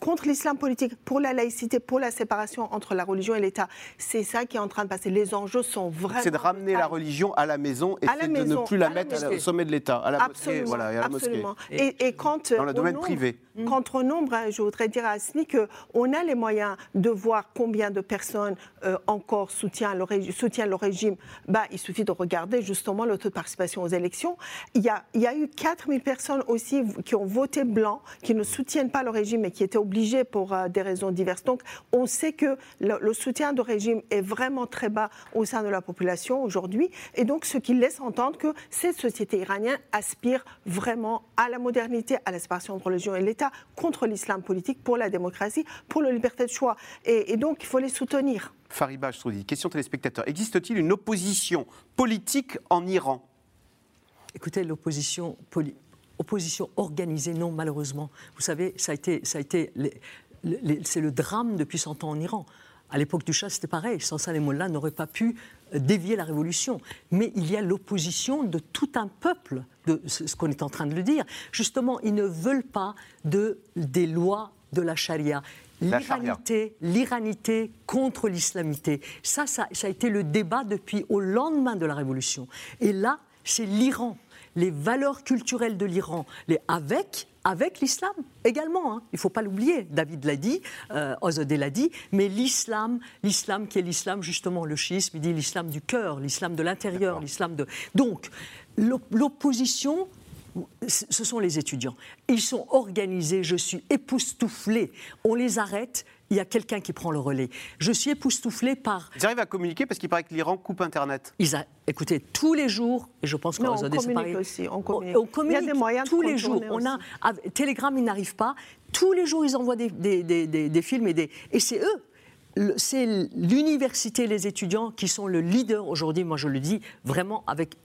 contre l'islam politique, pour la laïcité, pour la séparation entre la religion et l'État. C'est ça qui est en train de passer. Les enjeux sont vraiment. C'est de ramener la religion à la maison et de ne plus la mettre au sommet de l'État, à la absolument, mosquée. Voilà, absolument. Et, quand, Dans le domaine privé. Quand au nombre, hein, je voudrais dire à Asni qu'on a les moyens de voir combien de personnes euh, encore soutiennent le, soutiennent le régime. Bah, il suffit de regarder justement le taux de participation aux élections. Il y a, il y a eu 4000 personnes aussi qui ont voté blanc, qui ne soutiennent pas le régime et qui étaient obligés pour euh, des raisons diverses. Donc, on sait que le, soutien de régime est vraiment très bas au sein de la population aujourd'hui. Et donc, ce qui laisse entendre que cette société iranienne aspire vraiment à la modernité, à la séparation entre religion et l'État, contre l'islam politique, pour la démocratie, pour la liberté de choix. Et, donc, il faut les soutenir. Fariba Choudi, question téléspectateur. Existe-t-il une opposition politique en Iran? Écoutez, l'opposition politique opposition organisée, non, malheureusement. Vous savez, ça a été, ça a été c'est le drame depuis 100 ans en Iran. À l'époque du Shah, c'était pareil. Sans ça, les mollahs n'auraient pas pu euh, dévier la révolution. Mais il y a l'opposition de tout un peuple, de ce qu'on est en train de le dire. Justement, ils ne veulent pas de, des lois de la charia. L'iranité, l'iranité contre l'islamité. Ça, ça, ça a été le débat depuis au lendemain de la révolution. Et là, c'est l'Iran les valeurs culturelles de l'Iran, avec avec l'islam également. Hein. Il ne faut pas l'oublier. David l'a dit, euh, l'a dit, mais l'islam, l'islam qui est l'islam justement, le chiisme, il dit l'islam du cœur, l'islam de l'intérieur, l'islam de. Donc l'opposition. Ce sont les étudiants. Ils sont organisés, je suis époustouflé. On les arrête, il y a quelqu'un qui prend le relais. Je suis époustouflé par. Ils arrivent à communiquer parce qu'il paraît que l'Iran coupe Internet. Ils a... Écoutez, tous les jours, et je pense qu'on on communique aussi. On communique. On, communique. Il y a des moyens tous les jours. On a Telegram, ils n'arrivent pas. Tous les jours, ils envoient des, des, des, des films et des. Et c'est eux c'est l'université, les étudiants qui sont le leader aujourd'hui, moi je le dis vraiment avec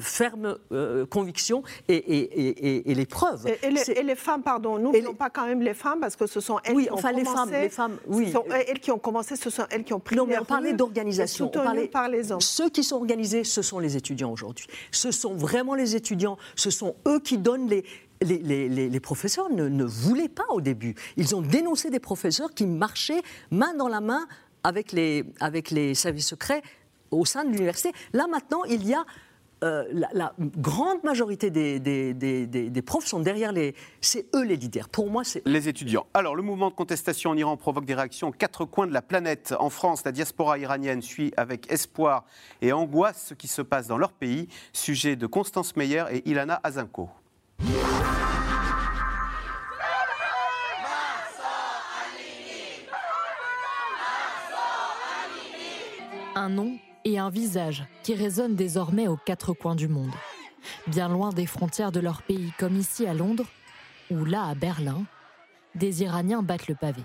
ferme euh, conviction et, les preuves. Et, les, femmes, pardon, n'oublions pas quand même les femmes parce que ce sont elles qui ont enfin, commencé. Les femmes, les femmes, oui. Ce sont elles qui ont commencé, ce sont elles qui ont pris Non, mais on parlait d'organisation. On parlait par les hommes. Ceux qui sont organisés, ce sont les étudiants aujourd'hui. Ce sont vraiment les étudiants. Ce sont eux qui donnent les, les, les, professeurs ne, ne, voulaient pas au début. Ils ont dénoncé des professeurs qui marchaient main dans la main avec les, avec les services secrets au sein de l'université. Là maintenant, il y a euh, la, grande majorité des, des, profs sont derrière les. C'est eux les leaders. Pour moi, c'est. Les étudiants. Alors, le mouvement de contestation en Iran provoque des réactions aux quatre coins de la planète. En France, la diaspora iranienne suit avec espoir et angoisse ce qui se passe dans leur pays. Sujet de Constance Meyer et Ilana Azinko. Un nom et un visage qui résonne désormais aux quatre coins du monde. Bien loin des frontières de leur pays, comme ici à Londres, ou là à Berlin, des Iraniens battent le pavé.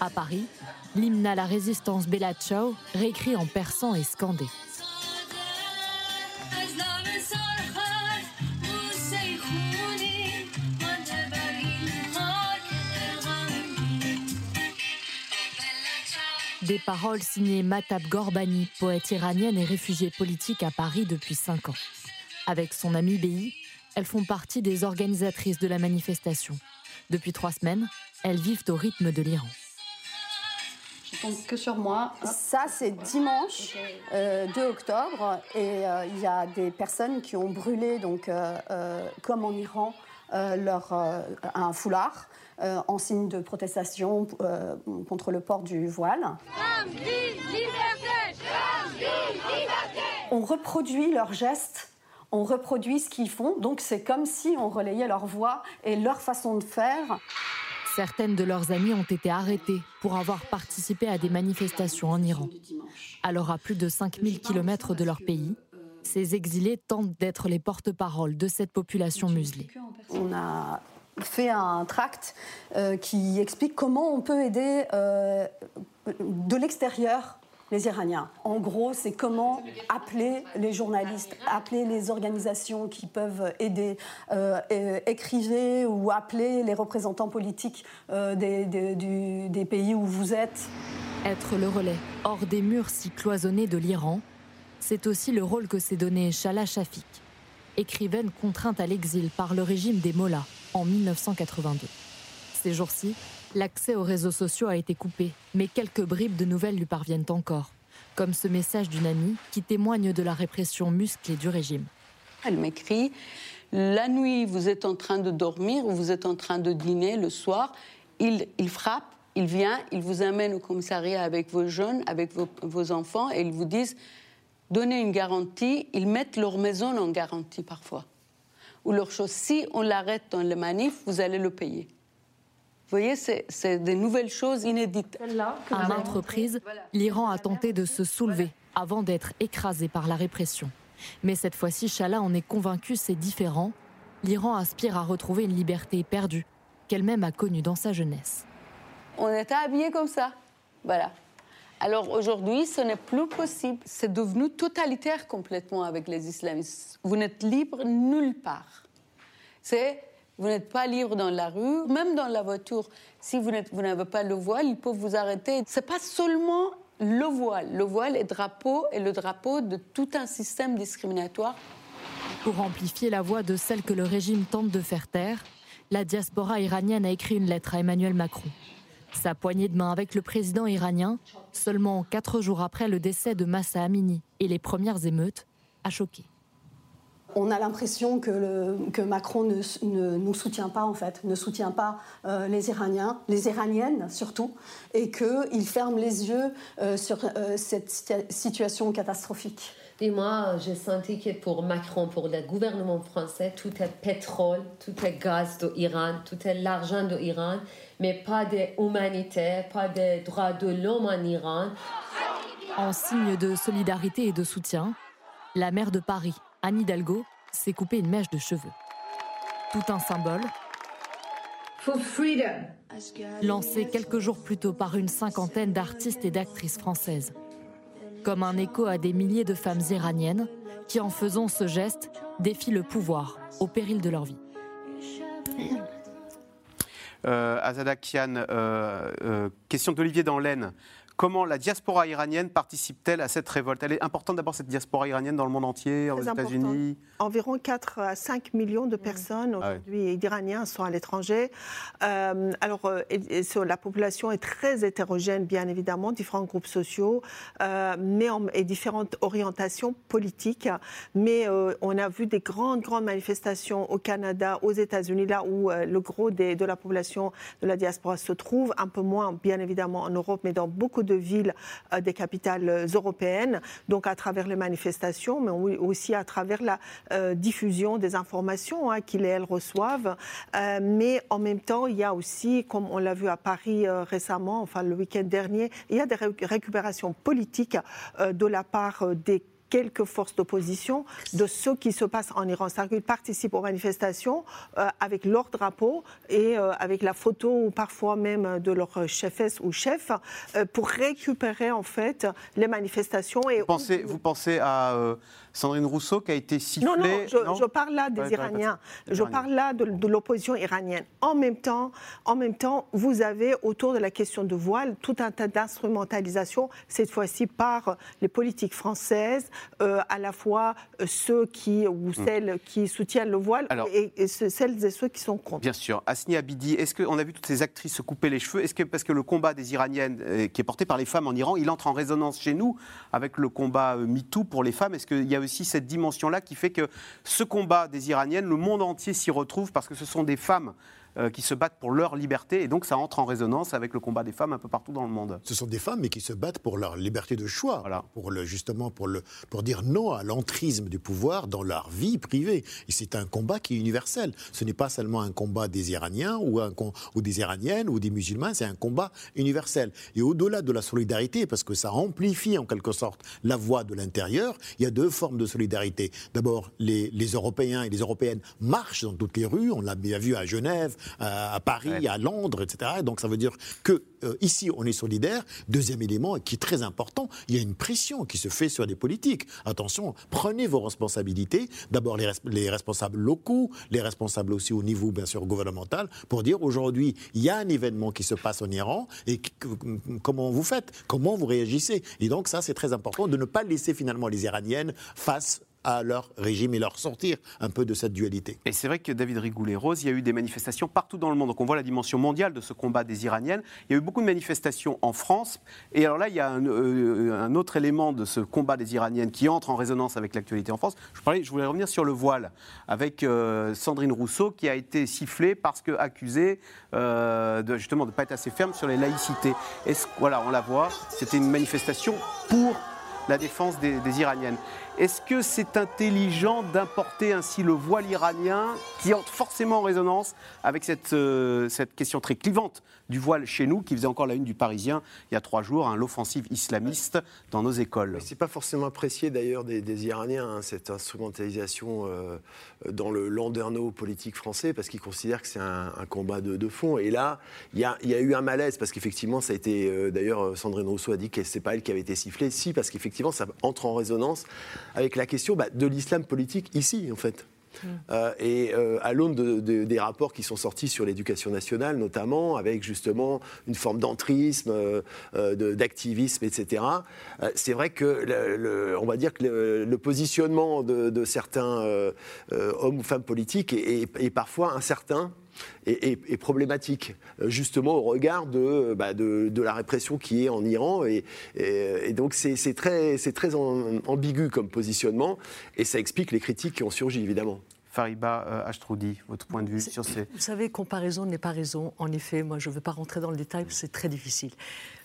À Paris, l'hymne à la résistance Bella Ciao, réécrit en persan et scandé. Des paroles signées Matab Gorbani, poète iranienne et réfugiée politique à Paris depuis cinq ans. Avec son ami Behi, elles font partie des organisatrices de la manifestation. Depuis trois semaines, elles vivent au rythme de l'Iran. Je tombe que sur moi. Ça, c'est dimanche 2 euh, octobre et euh, il y a des personnes qui ont brûlé, donc, euh, comme en Iran, leur, un foulard en signe de protestation contre le port du voile. On reproduit leurs gestes on reproduit ce qu'ils font, donc c'est comme si on relayait leur voix et leur façon de faire. Certaines de leurs amies ont été arrêtées pour avoir participé à des manifestations en Iran. Alors à plus de 5000 km de leur pays, ces exilés tentent d'être les porte-parole de cette population muselée. On a fait un tract euh, qui explique comment on peut aider euh, de l'extérieur les Iraniens. En gros, c'est comment appeler les journalistes, appeler les organisations qui peuvent aider, euh, écrivez ou appeler les représentants politiques euh, des, des, pays où vous êtes. Être le relais hors des murs si cloisonnés de l'Iran, c'est aussi le rôle que s'est donné Shala Shafik, écrivaine contrainte à l'exil par le régime des Mollahs en 1982. Ces jours-ci, L'accès aux réseaux sociaux a été coupé, mais quelques bribes de nouvelles lui parviennent encore, comme ce message d'une amie qui témoigne de la répression musclée du régime. Elle m'écrit La nuit, vous êtes en train de dormir ou vous êtes en train de dîner le soir. Il, frappe, il vient, il vous amène au commissariat avec vos jeunes, avec vos, vos enfants, et ils vous disent Donnez une garantie. Ils mettent leur maison en garantie parfois. Ou leur chose, si on l'arrête dans le manif, vous allez le payer. Vous voyez, c'est des nouvelles choses inédites. À maintes reprises, l'Iran a tenté de se soulever avant d'être écrasé par la répression. Mais cette fois-ci, Chala en est convaincu, c'est différent. L'Iran aspire à retrouver une liberté perdue qu'elle-même a connue dans sa jeunesse. On était habillés comme ça. Voilà. Alors aujourd'hui, ce n'est plus possible. C'est devenu totalitaire complètement avec les islamistes. Vous n'êtes libre nulle part. C'est vous n'êtes pas libre dans la rue, même dans la voiture. Si vous n'avez pas le voile, ils peuvent vous arrêter. Ce n'est pas seulement le voile. Le voile est drapeau et le drapeau de tout un système discriminatoire. Pour amplifier la voix de celle que le régime tente de faire taire, la diaspora iranienne a écrit une lettre à Emmanuel Macron. Sa poignée de main avec le président iranien, seulement quatre jours après le décès de Massa Amini et les premières émeutes, a choqué. On a l'impression que, Macron ne, nous soutient pas, en fait, ne soutient pas euh, les Iraniens, les Iraniennes surtout, et qu'il ferme les yeux euh, sur euh, cette situation catastrophique. Et moi, j'ai senti que pour Macron, pour le gouvernement français, tout est pétrole, tout est gaz de l'Iran, tout est l'argent de l'Iran, mais pas d'humanité, pas de droits de l'homme en Iran. En signe de solidarité et de soutien, la maire de Paris, Anne Hidalgo s'est coupé une mèche de cheveux. Tout un symbole. Lancé quelques jours plus tôt par une cinquantaine d'artistes et d'actrices françaises. Comme un écho à des milliers de femmes iraniennes qui, en faisant ce geste, défient le pouvoir au péril de leur vie. Euh, Azada Kian, euh, euh, question d'Olivier dans l'Aisne. Comment la diaspora iranienne participe-t-elle à cette révolte? Elle est importante d'abord, cette diaspora iranienne dans le monde entier, aux États-Unis? Environ 4 à 5 millions de personnes ah aujourd'hui iraniens sont à l'étranger. Euh, alors, euh, la population est très hétérogène, bien évidemment, différents groupes sociaux euh, mais et différentes orientations politiques. Mais on a vu des grandes, grandes manifestations au Canada, aux États-Unis, là où le gros de la population de la diaspora se trouve, un peu moins, bien évidemment, en Europe, mais dans beaucoup de de villes euh, des capitales euh, européennes, donc à travers les manifestations, mais aussi à travers la euh, diffusion des informations hein, qu'ils et elles reçoivent. mais en même temps, il y a aussi, comme on l'a vu à Paris récemment, enfin le week-end dernier, il y a des récupérations politiques de la part des quelques forces d'opposition de ce qui se passe en Iran. C'est-à-dire qu'ils participent aux manifestations euh, avec leur drapeau et euh, avec la photo ou parfois même de leur chefesse ou chef euh, pour récupérer en fait les manifestations. Et vous, pensez, vous pensez à Sandrine Rousseau qui a été sifflée? Non, non, je, parle là des Iraniens. Je parle là de, l'opposition iranienne. En même, temps, en même temps, vous avez autour de la question de voile tout un tas d'instrumentalisation, cette fois-ci par les politiques françaises, euh, à la fois euh, ceux qui, ou Hmm. celles qui soutiennent le voile Alors- et, et ce- celles et ceux qui sont contre. Bien sûr. Asni Abidi, est-ce qu'on a vu toutes ces actrices se couper les cheveux Est-ce que parce que le combat des Iraniennes, euh, qui est porté par les femmes en Iran, il entre en résonance chez nous avec le combat MeToo pour les femmes? Est-ce qu'il y a aussi cette dimension-là qui fait que ce combat des Iraniennes, le monde entier s'y retrouve parce que ce sont des femmes qui se battent pour leur liberté et donc ça entre en résonance avec le combat des femmes un peu partout dans le monde Ce sont des femmes mais qui se battent pour leur liberté de choix, pour le, justement pour, le, pour dire non à l'entrisme du pouvoir dans leur vie privée. Et c'est un combat qui est universel. Ce n'est pas seulement un combat des Iraniens ou, un, com- ou des Iraniennes ou des musulmans, c'est un combat universel. Et au-delà de la solidarité, parce que ça amplifie en quelque sorte la voix de l'intérieur, il y a deux formes de solidarité. D'abord, les, les Européens et les Européennes marchent dans toutes les rues, on l'a bien vu à Genève, à, à Paris, à Londres, etc. Et donc ça veut dire que euh, ici on est solidaire. Deuxième élément qui est très important, il y a une pression qui se fait sur les politiques. Attention, prenez vos responsabilités. D'abord les, res- les responsables locaux, les responsables aussi au niveau bien sûr gouvernemental, pour dire aujourd'hui il y a un événement qui se passe en Iran et comment vous faites, comment vous réagissez? Et donc ça c'est très important de ne pas laisser finalement les Iraniennes face à leur régime et leur sortir un peu de cette dualité. Et c'est vrai que David Rigoulet-Rose, il y a eu des manifestations partout dans le monde. Donc on voit la dimension mondiale de ce combat des Iraniennes. Il y a eu beaucoup de manifestations en France. Et alors là, il y a un, euh, autre élément de ce combat des Iraniennes qui entre en résonance avec l'actualité en France. Je, parlais, je voulais revenir sur le voile avec euh, Sandrine Rousseau qui a été sifflée parce que accusée euh, de, justement de ne pas être assez ferme sur les laïcités. Voilà, on la voit. C'était une manifestation pour la défense des Iraniennes. Est-ce que c'est intelligent d'importer ainsi le voile iranien qui entre forcément en résonance avec cette, euh, cette question très clivante du voile chez nous, qui faisait encore la une du Parisien il y a trois jours, hein, l'offensive islamiste dans nos écoles? C'est pas forcément apprécié d'ailleurs des, Iraniens, hein, cette instrumentalisation euh, dans le landerneau politique français, parce qu'ils considèrent que c'est un, combat de, de fond. Et là, il y y a eu un malaise, parce qu'effectivement, ça a été. euh, d'ailleurs, Sandrine Rousseau a dit que c'est pas elle qui avait été sifflée. Si, parce qu'effectivement, ça entre en résonance avec la question bah, de l'islam politique ici, en fait. Euh, et euh, à l'aune de- de- des rapports qui sont sortis sur l'éducation nationale, notamment, avec justement une forme d'entrisme, euh, de- d'activisme, etc., c'est vrai que, le- le- on va dire que le, le positionnement de, certains hommes ou femmes politiques est, est- est parfois incertain. Et problématique, euh, justement au regard de, bah, de, de la répression qui est en Iran. Et, et- et donc c'est c'est très, c'est très ambigu comme positionnement, et ça explique les critiques qui ont surgi, évidemment. Fariba euh, Ashtroudi, votre point de vue sur ces... Vous savez, comparaison n'est pas raison. En effet, moi, je ne veux pas rentrer dans le détail, c'est très difficile.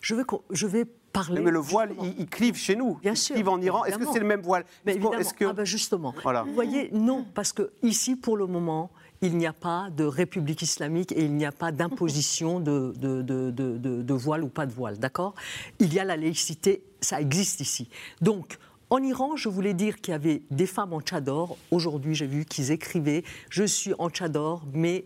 Je, veux je vais parler. Mais le voile, il, il clive chez nous. Bien il sûr. clive en Iran. Est-ce que c'est le même voile? Mais que- Ah ben justement. Voilà. Vous voyez, non, parce que ici, pour le moment, il n'y a pas de république islamique et il n'y a pas d'imposition de, de, de- voile ou pas de voile, d'accord? Il y a la laïcité, ça existe ici. Donc, en Iran, je voulais dire qu'il y avait des femmes en tchador. Aujourd'hui, j'ai vu qu'ils écrivaient Je suis en tchador, mais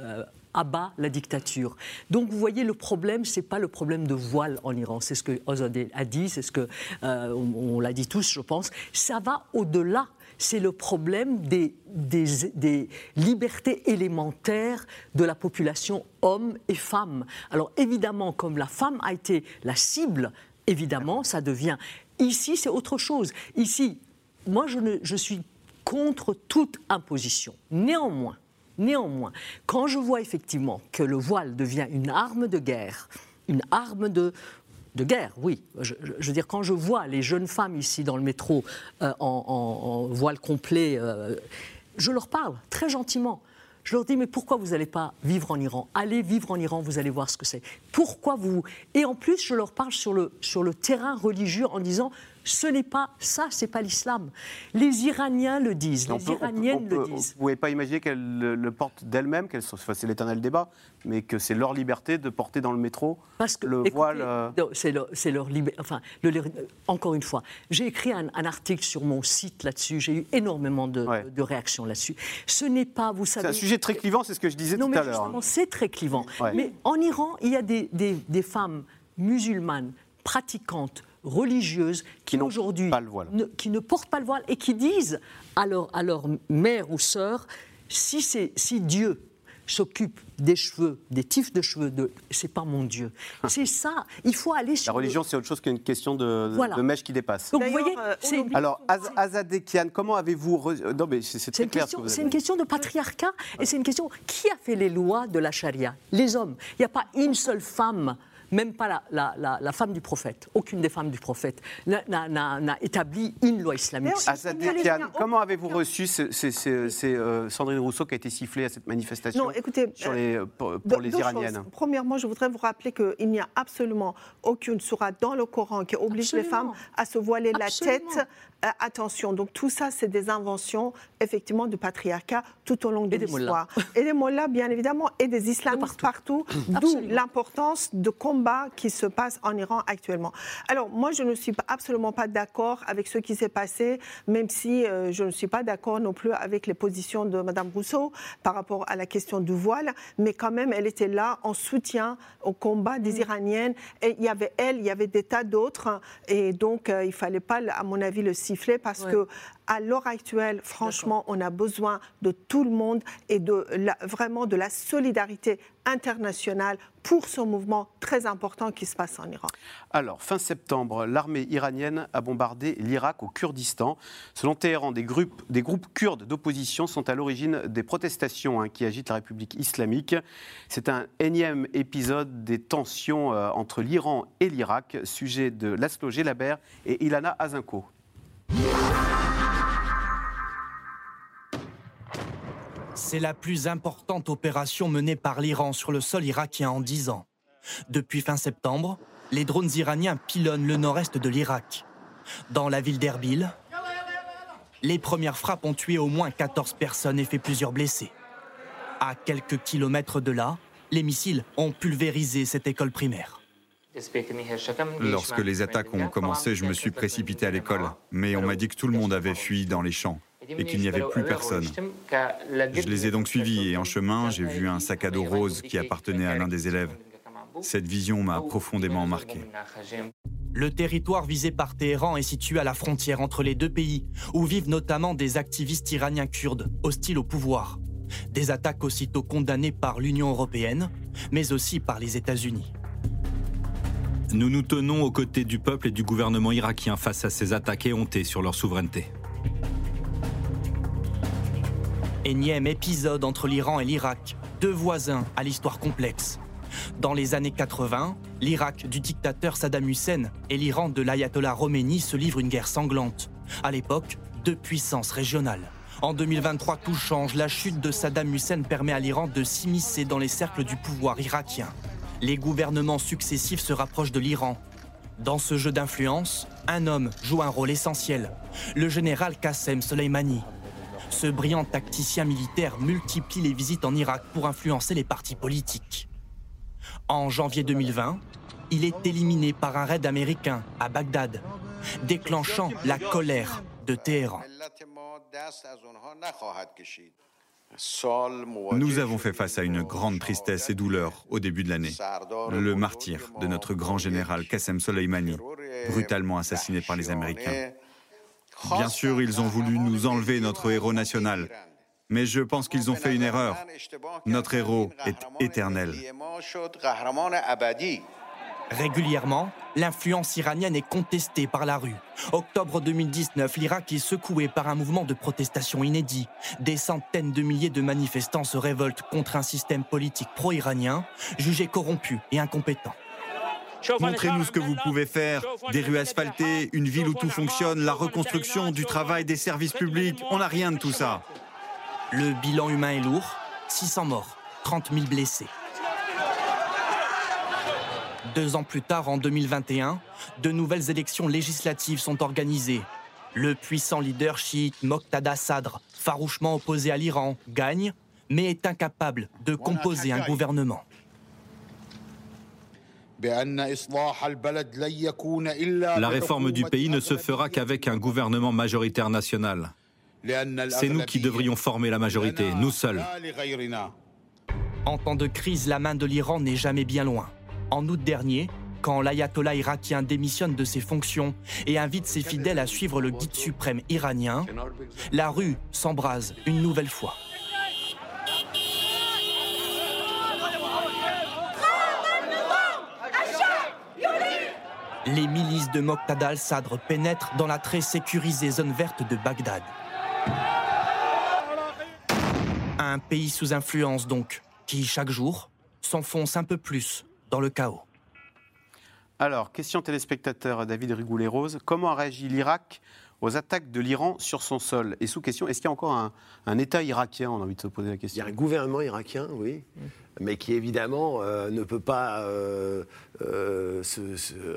euh, abat la dictature. Donc vous voyez, le problème, c'est pas le problème de voile en Iran. C'est ce que Ozadeh a dit, c'est ce que euh, l'a dit tous, je pense. Ça va au-delà. C'est le problème des, libertés élémentaires de la population homme et femme. Alors évidemment, comme la femme a été la cible, évidemment, ça devient. Ici, c'est autre chose. Ici, moi, je, je suis contre toute imposition. Néanmoins, Néanmoins, quand je vois effectivement que le voile devient une arme de guerre, une arme de, de guerre, oui. Je, veux dire, quand je vois les jeunes femmes ici dans le métro euh, en voile complet, euh, je leur parle très gentiment. Je leur dis, mais pourquoi vous n'allez pas vivre en Iran? Allez vivre en Iran, vous allez voir ce que c'est. Pourquoi vous... Et en plus, je leur parle sur le, sur le terrain religieux en disant, ce n'est pas ça, c'est pas l'islam. Les Iraniens le disent, On les peut- on peut- Iraniennes on peut- le disent. Vous ne pouvez pas imaginer qu'elles le, le portent d'elles-mêmes, qu'elles enfin, c'est l'éternel débat, mais que c'est leur liberté de porter dans le métro Parce que, le écoutez, voile. euh, non, C'est leur, libé- Enfin, le- le- encore une fois, j'ai écrit un, un article sur mon site là-dessus. J'ai eu énormément de, de réactions là-dessus. Ce n'est pas, vous savez. C'est un sujet très clivant, c'est ce que je disais non, tout mais à l'heure. justement, c'est très clivant. Ouais. Mais en Iran, il y a des, des- des femmes musulmanes pratiquantes religieuses qui aujourd'hui ne, qui ne portent pas le voile et qui disent à leur, à leur mère ou sœur si, c'est- si Dieu s'occupe des cheveux, des tifs de cheveux, de... c'est pas mon Dieu. C'est ça. Il faut aller sur. La religion, c'est autre chose qu'une question de, de mèche qui dépasse. Donc vous voyez, c'est. Alors, Azadekian, comment avez-vous. Non, mais c'est très clair. C'est une question de patriarcat et c'est une question. Qui a fait les lois de la charia? Les hommes. Il n'y a pas une seule femme même pas la, femme du prophète, aucune des femmes du prophète n'a établi une loi islamique. comment avez-vous reçu c'est euh, Sandrine Rousseau qui a été sifflée à cette manifestation non, écoutez, sur les, euh, pour, les Iraniennes Premièrement, je voudrais vous rappeler qu'il n'y a absolument aucune sourate dans le Coran qui oblige les femmes à se voiler la tête euh, attention, donc tout ça, c'est des inventions, effectivement, du patriarcat tout au long de l'histoire. Et des mollahs, bien évidemment, et des islamistes partout, d'où l'importance de combats qui se passent en Iran actuellement. Alors, moi, je ne suis absolument pas d'accord avec ce qui s'est passé, même si euh, je ne suis pas d'accord non plus avec les positions de Mme Rousseau par rapport à la question du voile, mais quand même, elle était là en soutien au combat des mm. Iraniennes. Et il y avait elle, il y avait des tas d'autres, et donc, euh, il ne fallait pas, à mon avis, le parce que à l'heure actuelle, franchement, on a besoin de tout le monde et de vraiment de la solidarité internationale pour ce mouvement très important qui se passe en Iran. Alors, fin septembre, l'armée iranienne a bombardé l'Irak au Kurdistan. Selon Téhéran, des groupes, des groupes kurdes d'opposition sont à l'origine des protestations hein, qui agitent la République islamique. C'est un énième épisode des tensions euh, entre l'Iran et l'Irak, sujet de Laszlo Gelabert et Ilana Azinko. C'est la plus importante opération menée par l'Iran sur le sol irakien en 10 ans. Depuis fin septembre, les drones iraniens pilonnent le nord-est de l'Irak. Dans la ville d'Erbil, les premières frappes ont tué au moins 14 personnes et fait plusieurs blessés. À quelques kilomètres de là, les missiles ont pulvérisé cette école primaire. Lorsque les attaques ont commencé, je me suis précipité à l'école, mais on m'a dit que tout le monde avait fui dans les champs et qu'il n'y avait plus personne. Je les ai donc suivis et en chemin, j'ai vu un sac à dos rose qui appartenait à l'un des élèves. Cette vision m'a profondément marqué. Le territoire visé par Téhéran est situé à la frontière entre les deux pays, où vivent notamment des activistes iraniens kurdes, hostiles au pouvoir. Des attaques aussitôt condamnées par l'Union européenne, mais aussi par les États-Unis. Nous nous tenons aux côtés du peuple et du gouvernement irakien face à ces attaques éhontées sur leur souveraineté. Énième épisode entre l'Iran et l'Irak, deux voisins à l'histoire complexe. Dans les années 80, l'Irak du dictateur Saddam Hussein et l'Iran de l'ayatollah Khomeini se livrent une guerre sanglante. À l'époque, deux puissances régionales. En 2023, tout change. La chute de Saddam Hussein permet à l'Iran de s'immiscer dans les cercles du pouvoir irakien les gouvernements successifs se rapprochent de l'Iran. Dans ce jeu d'influence, un homme joue un rôle essentiel, le général Qassem Soleimani. Ce brillant tacticien militaire multiplie les visites en Irak pour influencer les partis politiques. En janvier 2020, il est éliminé par un raid américain à Bagdad, déclenchant la colère de Téhéran. Nous avons fait face à une grande tristesse et douleur au début de l'année. Le martyr de notre grand général Qassem Soleimani, brutalement assassiné par les Américains. Bien sûr, ils ont voulu nous enlever notre héros national, mais je pense qu'ils ont fait une erreur. Notre héros est éternel. Régulièrement, l'influence iranienne est contestée par la rue. Octobre 2019, l'Irak est secoué par un mouvement de protestation inédit. Des centaines de milliers de manifestants se révoltent contre un système politique pro-iranien, jugé corrompu et incompétent. Montrez-nous ce que vous pouvez faire. Des rues asphaltées, une ville où tout fonctionne, la reconstruction, du travail, des services publics. On n'a rien de tout ça. Le bilan humain est lourd. 600 morts, 30 000 blessés. Deux ans plus tard, en 2021, de nouvelles élections législatives sont organisées. Le puissant leader chiite Moqtada Sadr, farouchement opposé à l'Iran, gagne, mais est incapable de composer un gouvernement. La réforme du pays ne se fera qu'avec un gouvernement majoritaire national. C'est nous qui devrions former la majorité, nous seuls. En temps de crise, la main de l'Iran n'est jamais bien loin en août dernier, quand l'ayatollah irakien démissionne de ses fonctions et invite ses fidèles à suivre le guide suprême iranien, la rue s'embrase une nouvelle fois. Les milices de Moqtada al-Sadr pénètrent dans la très sécurisée zone verte de Bagdad. Un pays sous influence donc, qui chaque jour s'enfonce un peu plus dans le chaos. Alors, question téléspectateur David Rigoulet-Rose. Comment a réagi l'Irak aux attaques de l'Iran sur son sol Et sous question, est-ce qu'il y a encore un, État irakien On a envie de se poser la question. Il y a un gouvernement irakien, oui, mais qui évidemment euh, ne peut pas, euh, euh,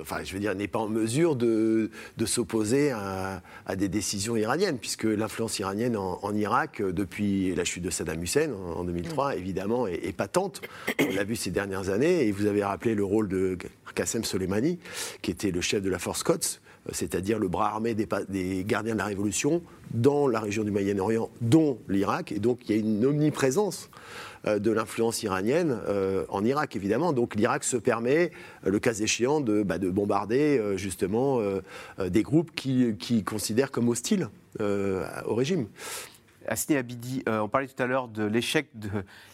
enfin, je veux dire, n'est pas en mesure de, s'opposer à, des décisions iraniennes, puisque l'influence iranienne en, Irak, depuis la chute de Saddam Hussein en, 2003, évidemment, est, est, patente. On l'a vu ces dernières années, et vous avez rappelé le rôle de Qassem Soleimani, qui était le chef de la force Quds c'est-à-dire le bras armé des, gardiens de la Révolution dans la région du Moyen-Orient, dont l'Irak. Et donc il y a une omniprésence euh, de l'influence iranienne euh, en Irak, évidemment. Donc l'Irak se permet, euh, le cas échéant, de, bah, bombarder justement des groupes qui, qui considèrent comme hostiles au régime. Asni Abidi, on parlait tout à l'heure de l'échec de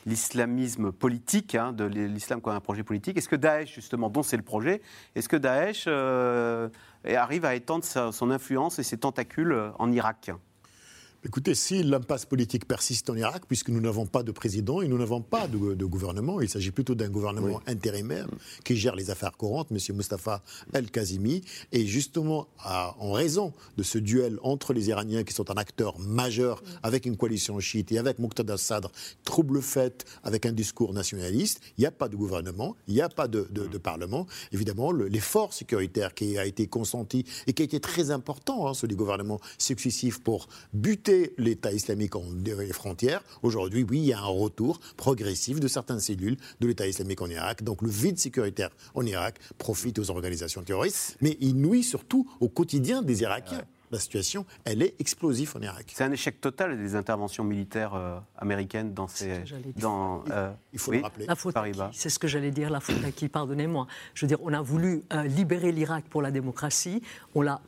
l'islamisme politique, hein, de l'islam comme un projet politique. Est-ce que Daesh, justement, dont c'est le projet, est-ce que Daesh et arrive à étendre son influence et ses tentacules euh, en Irak? Écoutez, si l'impasse politique persiste en Irak, puisque nous n'avons pas de président et nous n'avons pas de, gouvernement, il s'agit plutôt d'un gouvernement intérimaire qui gère les affaires courantes, M. Mustafa El-Kazimi, et justement, en raison de ce duel entre les Iraniens qui sont un acteur majeur avec une coalition chiite et avec Muqtada Sadr, trouble fait avec un discours nationaliste, il n'y a pas de gouvernement, il n'y a pas de, parlement. Évidemment, l'effort sécuritaire qui a été consenti et qui a été très important hein, sur les gouvernements successifs pour buter l'État islamique en les frontières. Aujourd'hui, oui, il y a un retour progressif de certaines cellules de l'État islamique en Irak. Donc le vide sécuritaire en Irak profite aux organisations terroristes, mais il nuit surtout au quotidien des Irakiens. La situation, elle est explosive en Irak. C'est un échec total des interventions militaires euh, américaines dans ces. Dans, euh, il faut le rappeler. La faute c'est ce que j'allais dire, la faute à qui? Pardonnez-moi. Je veux dire, on a voulu euh, libérer l'Irak pour la démocratie. On l'a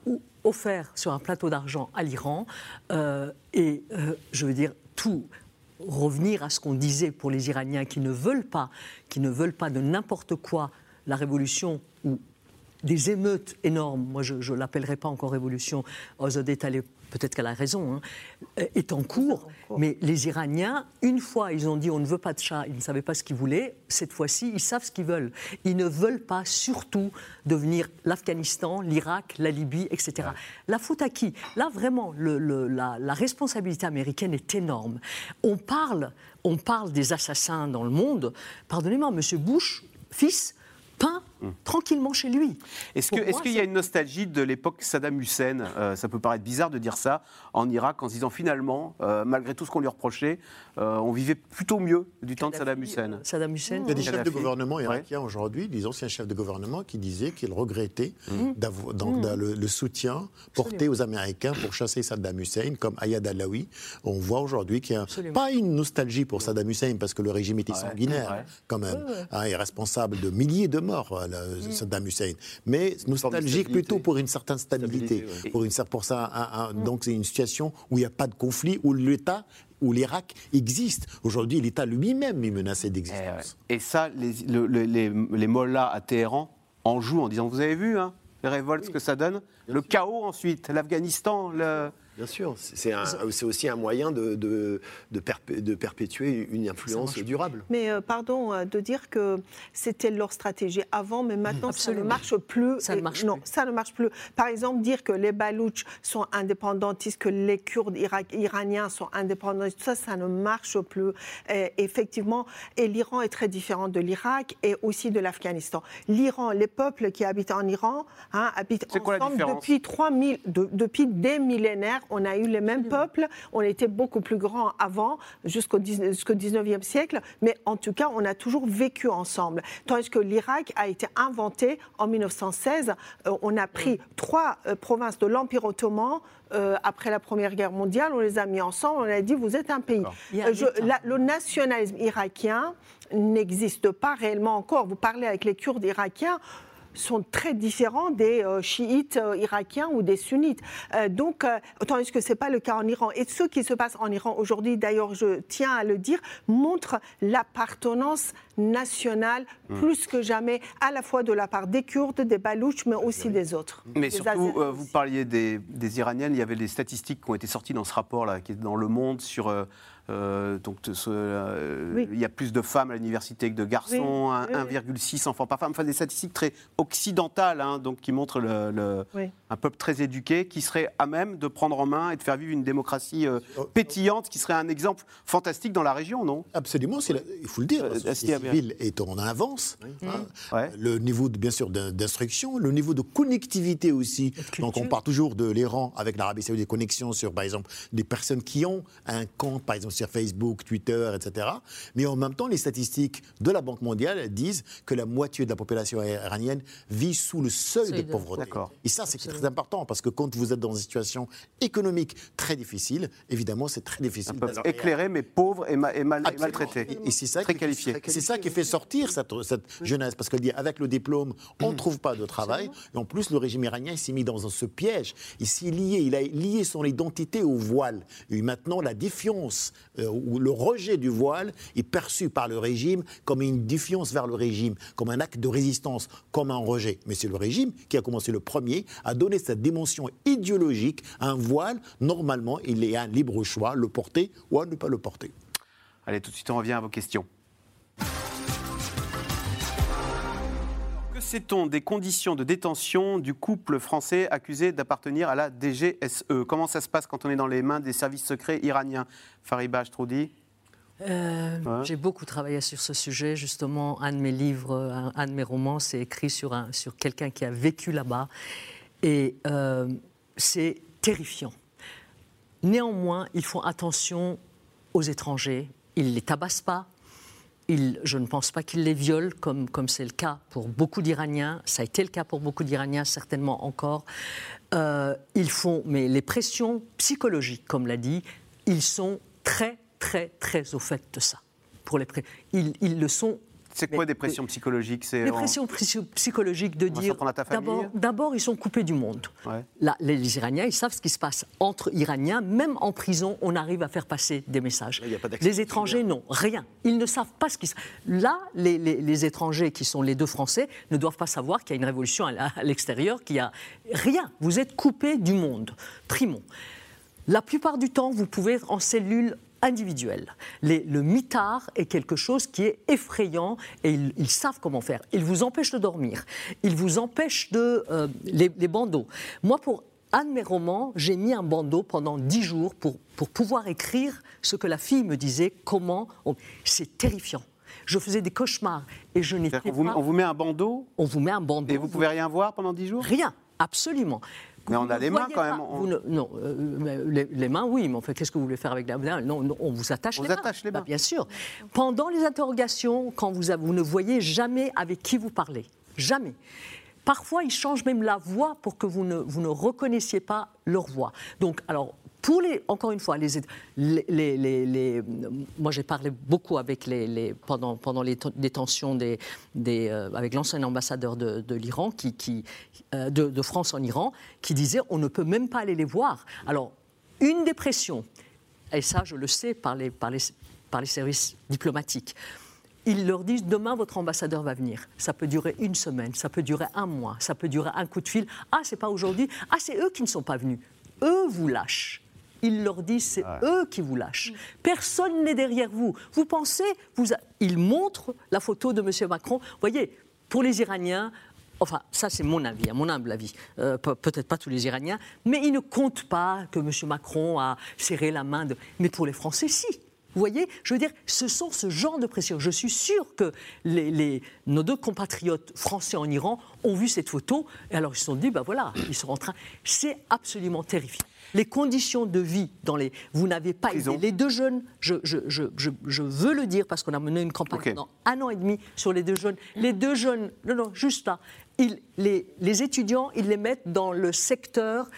offert sur un plateau d'argent à l'Iran. Euh, et euh, je veux dire, tout revenir à ce qu'on disait pour les Iraniens qui ne veulent pas, qui ne veulent pas de n'importe quoi la révolution ou des émeutes énormes, moi je ne l'appellerai pas encore révolution, Ozodé peut-être qu'elle a raison, hein, euh, est en cours. Mais les Iraniens, une fois, ils ont dit on ne veut pas de chat, ils ne savaient pas ce qu'ils voulaient. Cette fois-ci, ils savent ce qu'ils veulent. Ils ne veulent pas surtout devenir l'Afghanistan, l'Irak, la Libye, etc. La faute à qui? Là, vraiment, la, la, responsabilité américaine est énorme. On parle, on parle des assassins dans le monde. Pardonnez-moi, M. Bush, fils, peint tranquillement chez lui. Est-ce qu'il est y a une nostalgie de l'époque Saddam Hussein? Euh, Ça peut paraître bizarre de dire ça en Irak en se disant finalement, euh, malgré tout ce qu'on lui reprochait, euh, on vivait plutôt mieux du temps de Saddam Hussein. Saddam Hussein. Il y a des chefs de gouvernement irakiens aujourd'hui, des anciens chefs de gouvernement qui disaient qu'ils regrettaient mmh. mmh. le, soutien porté aux Américains pour chasser Saddam Hussein, comme Ayad Alaoui. On voit aujourd'hui qu'il n'y a pas une nostalgie pour Saddam Hussein parce que le régime était sanguinaire quand même, hein, et responsable de milliers de morts. Mm. Saddam Hussein, mais nostalgique plutôt pour une certaine stabilité. Pour, une, pour ça, mm. donc c'est une situation où il n'y a pas de conflit, où l'État où l'Irak existe. Aujourd'hui, l'État lui-même est menacé d'existence. Et, ça, les, les, les, mollahs à Téhéran en jouent en disant, vous avez vu, hein, les révoltes, ce que ça donne Le chaos ensuite, l'Afghanistan, le... Bien sûr, c'est aussi un moyen de, de, de, perpétuer une influence durable. Mais euh, pardon euh, de dire que c'était leur stratégie avant, mais maintenant ça ne marche plus. Ça ne marche non, ça ne marche plus. Par exemple, dire que les Balouches sont indépendantistes, que les Kurdes iraniens sont indépendantistes, ça, ça ne marche plus. Et, effectivement, et l'Iran est très différent de l'Irak et aussi de l'Afghanistan. L'Iran, les peuples qui habitent en Iran hein, habitent ensemble depuis 3000, depuis des millénaires on a eu les mêmes peuples, on était beaucoup plus grands avant, jusqu'au 19e siècle, mais en tout cas, on a toujours vécu ensemble. Tandis que l'Irak a été inventé en 1916. Euh, on a pris trois euh, provinces de l'Empire ottoman, euh, après la Première Guerre mondiale, on les a mis ensemble, on a dit vous êtes un pays. le nationalisme irakien n'existe pas réellement encore. Vous parlez avec les Kurdes irakiens, sont très différents des euh, chiites euh, irakiens ou des sunnites. Euh, donc, tandis que ce n'est pas le cas en Iran. Et ce qui se passe en Iran aujourd'hui, d'ailleurs, je tiens à le dire, montre l'appartenance national plus que jamais, à la fois de la part des Kurdes, des Balouches, mais aussi des autres. Mais des surtout, euh, vous parliez des, des Iraniennes, il y avait des statistiques qui ont été sorties dans ce rapport-là, qui est dans Le Monde, sur... euh, euh, donc, de ce, euh, Oui. il y a plus de femmes à l'université que de garçons, Oui, un- oui, oui. 1,6 enfants par femme, enfin des statistiques très occidentales, hein, donc qui montrent le, le- Oui. Un peuple très éduqué qui serait à même de prendre en main et de faire vivre une démocratie euh, pétillante, qui serait un exemple fantastique dans la région, non? Absolument, la- il faut le dire. La société civile est en avance. hein. Ouais. Le niveau, de- bien sûr, d'in- d'instruction, le niveau de connectivité aussi. Donc, on parle toujours de l'Iran avec l'Arabie Saoudite, des connexions sur, par exemple, des personnes qui ont un compte, par exemple, sur Facebook, Twitter, etc. Mais en même temps, les statistiques de la Banque mondiale disent que la moitié de la population iranienne vit sous le seuil de de- pauvreté. D'accord. Et ça, c'est très important parce que quand vous êtes dans une situation économique très difficile, évidemment, c'est très difficile. Un éclairé, mais pauvre et, ma- et mal, et maltraité. Et c'est ça Très qui- qualifié. C'est ça qui fait sortir cette, cette jeunesse, parce qu'avec le diplôme, on ne trouve pas de travail. Et en plus, le régime iranien s'est mis dans ce piège. Il s'est lié, il a lié son identité au voile. Et maintenant, la défiance euh, ou le rejet du voile est perçu par le régime comme une défiance vers le régime, comme un acte de résistance, comme un rejet. Mais c'est le régime qui a commencé le premier à donner cette dimension idéologique à un voile. Normalement, il est un libre choix, le porter ou à ne pas le porter. Allez, tout de suite, on revient à vos questions. Que sait-on des conditions de détention du couple français accusé d'appartenir à la DGSE Comment ça se passe quand on est dans les mains des services secrets iraniens? Fariba Stroudi Euh, Ouais. J'ai beaucoup travaillé sur ce sujet. Justement, un de mes livres, un, un de mes romans, c'est écrit sur, un- sur quelqu'un qui a vécu là-bas. Et euh, c'est terrifiant. Néanmoins, ils font attention aux étrangers. Ils ne les tabassent pas. Je ne pense pas qu'ils les violent, comme c'est le cas pour beaucoup d'Iraniens. Ça a été le cas pour beaucoup d'Iraniens, certainement encore. Euh, ils font, mais les pressions psychologiques, comme l'a dit, ils sont très, très, très au fait de ça. Pour les ils le sont. C'est quoi des pressions psychologiques en- pressions psy- psychologiques de On dire. D'abord, ils sont coupés du monde. Ouais. Là, les, Iraniens, ils savent ce qui se passe entre Iraniens. Même en prison, on arrive à faire passer des messages. les étrangers, non, rien. Ils ne savent pas ce qui se Là, les, les- les étrangers qui sont les deux Français ne doivent pas savoir qu'il y a une révolution à l'extérieur, qu'il y a rien. Vous êtes coupés du monde. Primons. La plupart du temps, vous pouvez être en cellule individuelle. Les- le mitard est quelque chose qui est effrayant et ils, ils savent comment faire. Ils vous empêchent de dormir. Ils vous empêchent de... euh, les, les bandeaux. Moi, pour un de mes romans, j'ai mis un bandeau pendant dix jours pour, pour pouvoir écrire ce que la fille me disait, comment... on- C'est terrifiant. Je faisais des cauchemars et je n'étais vous, pas... on vous met un bandeau On vous met un bandeau. et vous pouvez rien voir pendant 10 jours? Rien, absolument. Mais on a les mains quand pas. même. on- Vous ne- non, euh, les, les mains, oui, mais en fait, qu'est-ce que vous voulez faire avec la main? Non, non, on vous attache On les vous mains. attache les Bah, mains. bien sûr. Pendant les interrogations, quand vous, vous ne voyez jamais avec qui vous parlez. Jamais. Parfois, ils changent même la voix pour que vous ne, vous ne reconnaissiez pas leur voix. Donc, alors, pour les, encore une fois, les, moi j'ai parlé beaucoup avec les, pendant, pendant les détentions des, euh, avec l'ancien ambassadeur de, l'Iran, qui, euh, de, France en Iran, qui disait on ne peut même pas aller les voir. Alors, une des pressions, et ça je le sais par les, par les, par les services diplomatiques, ils leur disent demain votre ambassadeur va venir. Ça peut durer une semaine, ça peut durer un mois, ça peut durer un coup de fil. Ah, c'est pas aujourd'hui. Ah, c'est eux qui ne sont pas venus. Eux vous lâchent. Ils leur disent c'est eux qui vous lâchent. Personne n'est derrière vous. Vous pensez, vous a- ils montrent la photo de M. Macron. Vous voyez, pour les Iraniens, enfin, ça c'est mon avis, à mon humble avis, Euh, pe- peut-être pas tous les Iraniens, mais ils ne comptent pas que M. Macron a serré la main de. Mais pour les Français, si. Vous voyez, je veux dire, ce sont ce genre de pression. Je suis sûr que les, les- nos deux compatriotes français en Iran ont vu cette photo et alors ils se sont dit, ben voilà, ils sont en train. C'est absolument terrifiant. Les conditions de vie dans les. Vous n'avez pas Prison. idée. Les deux jeunes, je, je, je, je, je veux le dire parce qu'on a mené une campagne pendant un an et demi sur les deux jeunes. Les deux jeunes, non, non, juste là, ils, les, les étudiants, ils les mettent dans le secteur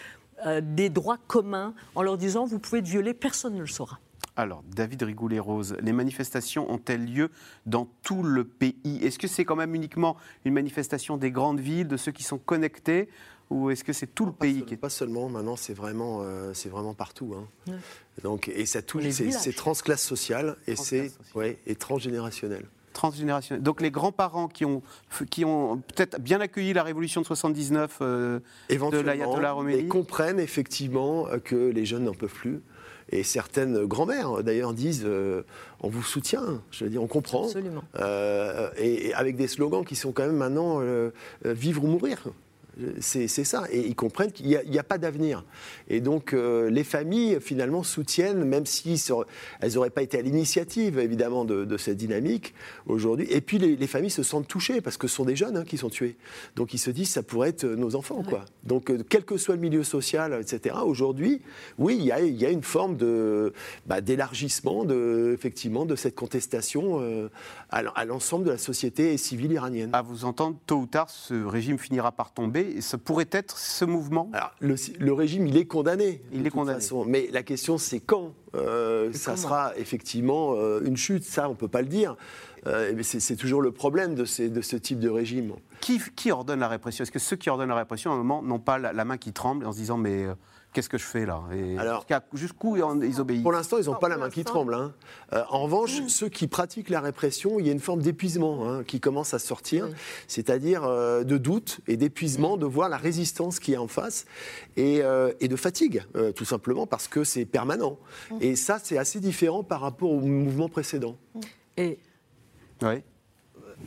euh, des droits communs en leur disant, vous pouvez être violé, personne ne le saura. Alors, David Rigoulet-Rose, les manifestations ont-elles lieu dans tout le pays? Est-ce que c'est quand même uniquement une manifestation des grandes villes, de ceux qui sont connectés? Ou est-ce que c'est tout le pays qui est... Pas seulement, maintenant c'est vraiment, euh, c'est vraiment partout. hein. Ouais. Donc, et ça touche, c'est transclasse sociale et c'est ouais, et transgénérationnel. Transgénérationnel. Donc les grands-parents qui ont, qui ont peut-être bien accueilli la révolution de 79 euh, de l'ayatollah Khomeini. Et comprennent effectivement que les jeunes n'en peuvent plus. Et certaines grand-mères, d'ailleurs, disent euh, on vous soutient, je veux dire, on comprend. Absolument. Euh, et, et avec des slogans qui sont quand même maintenant euh, euh, vivre ou mourir. C'est ça. Et ils comprennent qu'il n'y a, il y a pas d'avenir. Et donc, euh, les familles, finalement, soutiennent, même si elles n'auraient pas été à l'initiative, évidemment, de, de cette dynamique aujourd'hui. Et puis, les, les familles se sentent touchées parce que ce sont des jeunes hein, qui sont tués. Donc, ils se disent, ça pourrait être nos enfants, quoi. Donc, euh, quel que soit le milieu social, etc., aujourd'hui, oui, il y a, il y a une forme de, bah, d'élargissement, de, effectivement, de cette contestation euh, à l'ensemble de la société civile iranienne. À vous entendre, tôt ou tard, ce régime finira par tomber. Et ce pourrait être ce mouvement Alors, le, le régime, il est condamné. Il de est toute condamné. façon. Mais la question, c'est quand euh, ça sera effectivement euh, une chute. Ça, on ne peut pas le dire. Euh, mais c'est c'est toujours le problème de, ces- de ce type de régime. qui, qui ordonne la répression? Est-ce que ceux qui ordonnent la répression, à un moment, n'ont pas la, la main qui tremble en se disant mais euh, qu'est-ce que je fais là? Et Alors- jusqu'où ils obéissent? Pour l'instant, ils n'ont pas la main qui tremble. hein. Euh, en revanche, ceux qui pratiquent la répression, il y a une forme d'épuisement hein, qui commence à sortir, c'est-à-dire euh, de doute et d'épuisement de voir la résistance qui est en face et, euh, et de fatigue, euh, tout simplement parce que c'est permanent. Et ça, c'est assez différent par rapport au mouvement précédent. Et Oui.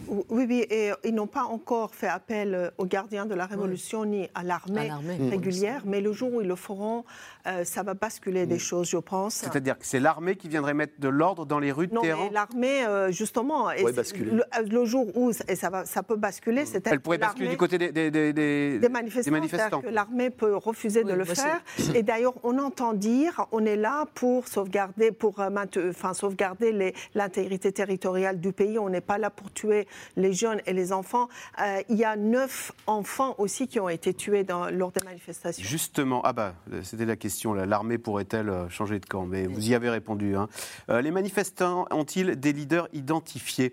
Oui, oui, et ils n'ont pas encore fait appel euh, aux gardiens de la Révolution ni à l'armée l'armée, régulière, mais le jour où ils le feront, euh, ça va basculer des choses, je pense. C'est-à-dire que c'est l'armée qui viendrait mettre de l'ordre dans les rues de Non, Téhéran? mais l'armée, euh, justement. Le, euh, le jour où et ça, va, ça peut basculer, c'est Elle pourrait basculer du côté des, des- des- des- des manifestants. c'est-à-dire que l'armée peut refuser de le faire. Et d'ailleurs, on entend dire, on est là pour sauvegarder, pour euh, enfin, sauvegarder l'intégrité territoriale du pays. On n'est pas là pour tuer les jeunes et les enfants. Euh, il y a neuf enfants aussi qui ont été tués lors des manifestations. Justement, ah bah, c'était la question, l'armée pourrait-elle euh, changer de camp? Mais vous y avez répondu. hein. Euh, les manifestants ont-ils des leaders identifiés?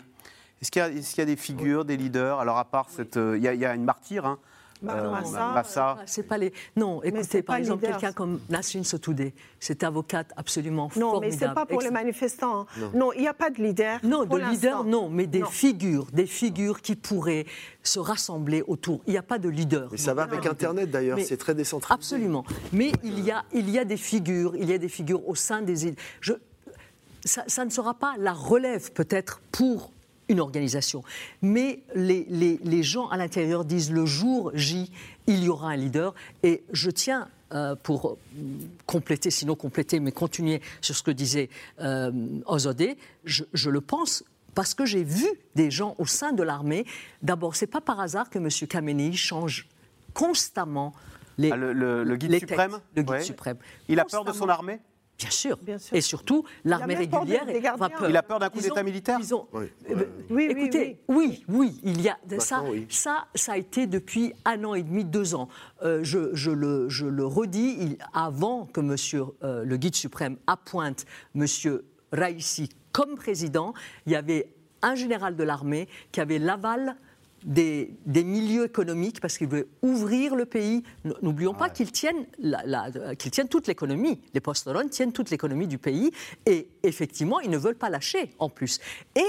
Est-ce qu'il y, a- des figures, des leaders? Alors à part il y a une martyre, hein Massa, Massa. c'est pas les. Non, c'est écoutez, par exemple, quelqu'un comme Nasrin Sotoudeh, cette avocate absolument Non, mais formidable. ce n'est pas pour les manifestants. hein. Non, il n'y a pas de leader. Non, pour de leader, non, mais des Non. figures, des figures qui pourraient se rassembler autour. Il n'y a pas de leader. Mais ça va Non. avec Internet d'ailleurs, Mais- c'est très décentralisé. Absolument. Mais il y, a, il y a des figures, il y a des figures au sein des îles. Je, ça, ça ne sera pas la relève peut-être pour une organisation, mais les, les- les gens à l'intérieur disent le jour J, il y aura un leader. Et je tiens, euh, pour compléter, sinon compléter, mais continuer sur ce que disait euh, Ozodé, je, je le pense parce que j'ai vu des gens au sein de l'armée. D'abord, c'est pas par hasard que M. Khamenei change constamment les, Ah, le, le- le guide les suprême têtes, le guide Ouais. suprême. Il a peur de son armée? Bien sûr. Bien sûr. Et surtout, l'armée même peur des- régulière. des va peur. Il a peur d'un coup d'État militaire ils ont- Oui. Oui, oui, Écoutez, oui, oui, il y a ça, Maintenant, oui. ça, ça a été depuis un an et demi, deux ans. Euh, je, je le, je le redis, il- avant que Monsieur euh, le guide suprême appointe Monsieur Raisi comme président, il y avait un général de l'armée qui avait l'aval des, des milieux économiques parce qu'il veut ouvrir le pays. N'oublions pas qu'ils tiennent, qu'ils tiennent toute l'économie. Les tiennent toute l'économie du pays et effectivement, ils ne veulent pas lâcher en plus. Et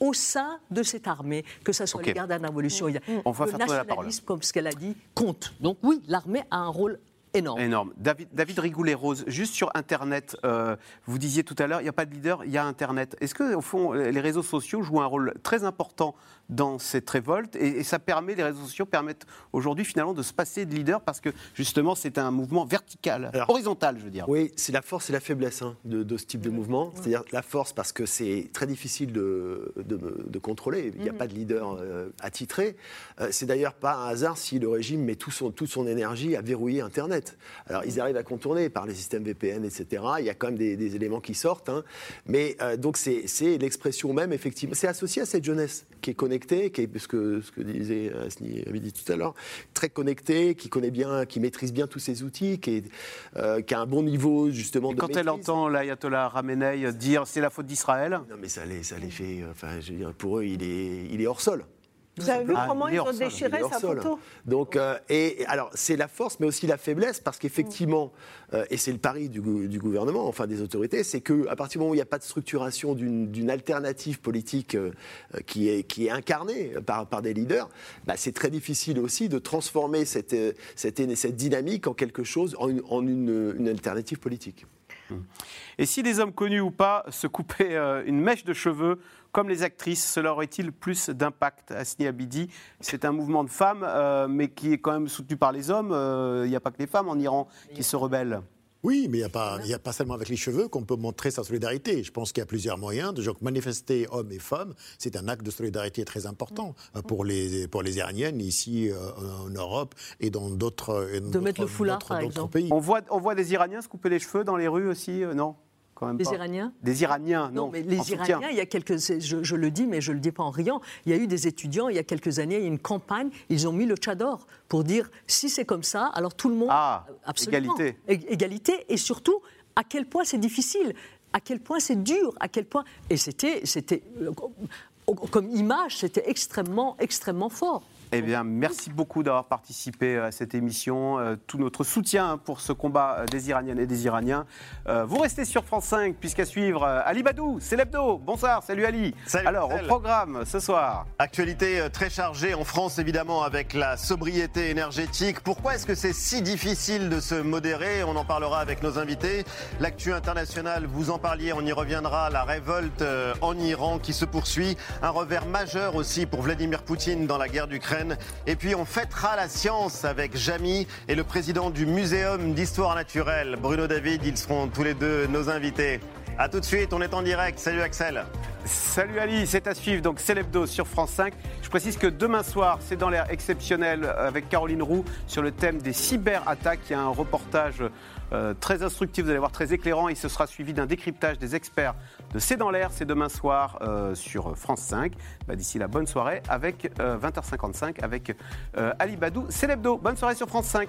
au sein de cette armée, que ce soit les gardes de la révolution, il y a On va le faire tourner la parole. nationalisme, comme ce qu'elle a dit, compte. Donc oui, l'armée a un rôle énorme. Énorme. David, David Rigoulet-Rose, juste sur Internet, euh, vous disiez tout à l'heure, il n'y a pas de leader, il y a Internet. Est-ce que, au fond, les réseaux sociaux jouent un rôle très important dans cette révolte et, et ça permet, les réseaux sociaux permettent aujourd'hui finalement de se passer de leader parce que justement c'est un mouvement vertical, Alors, horizontal, je veux dire. Oui, c'est la force et la faiblesse hein, de, de ce type de mouvement. C'est-à-dire la force parce que c'est très difficile de, de- de contrôler. Il n'y a pas de leader euh, attitré. Euh, c'est d'ailleurs pas un hasard si le régime met tout son, toute son énergie à verrouiller Internet. Alors ils arrivent à contourner par les systèmes VPN, etc. Il y a quand même des, des éléments qui sortent. hein. Mais euh, donc c'est l'expression même, effectivement. C'est associé à cette jeunesse qui est connectée, qui est ce que, ce que disait Asni avait dit tout à l'heure, très connectée, qui connaît bien, qui maîtrise bien tous ces outils, qui, est, euh, qui a un bon niveau justement Et de quand elle entend l'ayatollah Ramenei dire c'est la faute d'Israël, Non mais ça les, ça les fait, enfin je veux dire, pour eux il est, il est hors sol. Vous avez vu Ah, comment ils ont sol, déchiré sa sol. photo Donc, euh, et alors, c'est la force, mais aussi la faiblesse, parce qu'effectivement, euh, et c'est le pari du, gou- du gouvernement, enfin des autorités, c'est qu'à partir du moment où il n'y a pas de structuration d'une alternative politique euh, qui, est, qui est incarnée par, par des leaders, bah, c'est très difficile aussi de transformer cette, cette, cette dynamique en quelque chose, en une, en une- une alternative politique. Et si des hommes connus ou pas se coupaient euh, une mèche de cheveux, comme les actrices, cela aurait-il plus d'impact Asni Abidi, c'est un mouvement de femmes, euh, mais qui est quand même soutenu par les hommes. Euh, Il n'y a pas que les femmes en Iran qui se rebellent. Oui, mais il n'y a, pas- il y a pas seulement avec les cheveux qu'on peut montrer sa solidarité. Je pense qu'il y a plusieurs moyens. De donc, manifester hommes et femmes, c'est un acte de solidarité très important euh, pour les, pour les Iraniennes ici euh, en Europe et dans d'autres dans De mettre le foulard, d'autres- par d'autres exemple. pays. On voit, on voit des Iraniens se couper les cheveux dans les rues aussi euh, Non? Quand même Les pas. Iraniens Des Iraniens, non. Non, mais les soutien. Iraniens, il y a quelques, je, je le dis, mais je le dis pas en riant. Il y a eu des étudiants il y a quelques années, il y a eu une campagne, ils ont mis le tchador pour dire si c'est comme ça, alors tout le monde. Ah, absolument. égalité. Ég- Égalité et surtout à quel point c'est difficile, à quel point c'est dur, à quel point. Et c'était, c'était euh, comme image, c'était extrêmement, extrêmement fort. Eh bien, merci beaucoup d'avoir participé à cette émission. Euh, tout notre soutien pour ce combat euh, des Iraniennes et des Iraniens. Euh, vous restez sur France 5, puisqu'à suivre, euh, Ali Badou, c'est l'hebdo. Bonsoir, salut Ali. Salut, Alors, au programme ce soir. Actualité euh, très chargée en France, évidemment, avec la sobriété énergétique. Pourquoi est-ce que c'est si difficile de se modérer? On en parlera avec nos invités. L'actu internationale, vous en parliez, on y reviendra. La révolte euh, en Iran qui se poursuit. Un revers majeur aussi pour Vladimir Poutine dans la guerre d'Ukraine. Et puis, on fêtera la science avec Jamy et le président du Muséum d'histoire naturelle, Bruno David. Ils seront tous les deux nos invités. A tout de suite, on est en direct. Salut Axel. Salut Ali, c'est à suivre, donc c'est l'hebdo sur France 5. Je précise que demain soir, c'est dans l'air exceptionnel avec Caroline Roux sur le thème des cyberattaques. Il y a un reportage euh, très instructif, vous allez voir, très éclairant. Et ce sera suivi d'un décryptage des experts de C'est dans l'air. C'est demain soir euh, sur France 5. Bah, D'ici là, bonne soirée avec euh, 20h55 avec euh, Ali Badou. C'est l'hebdo. Bonne soirée sur France 5.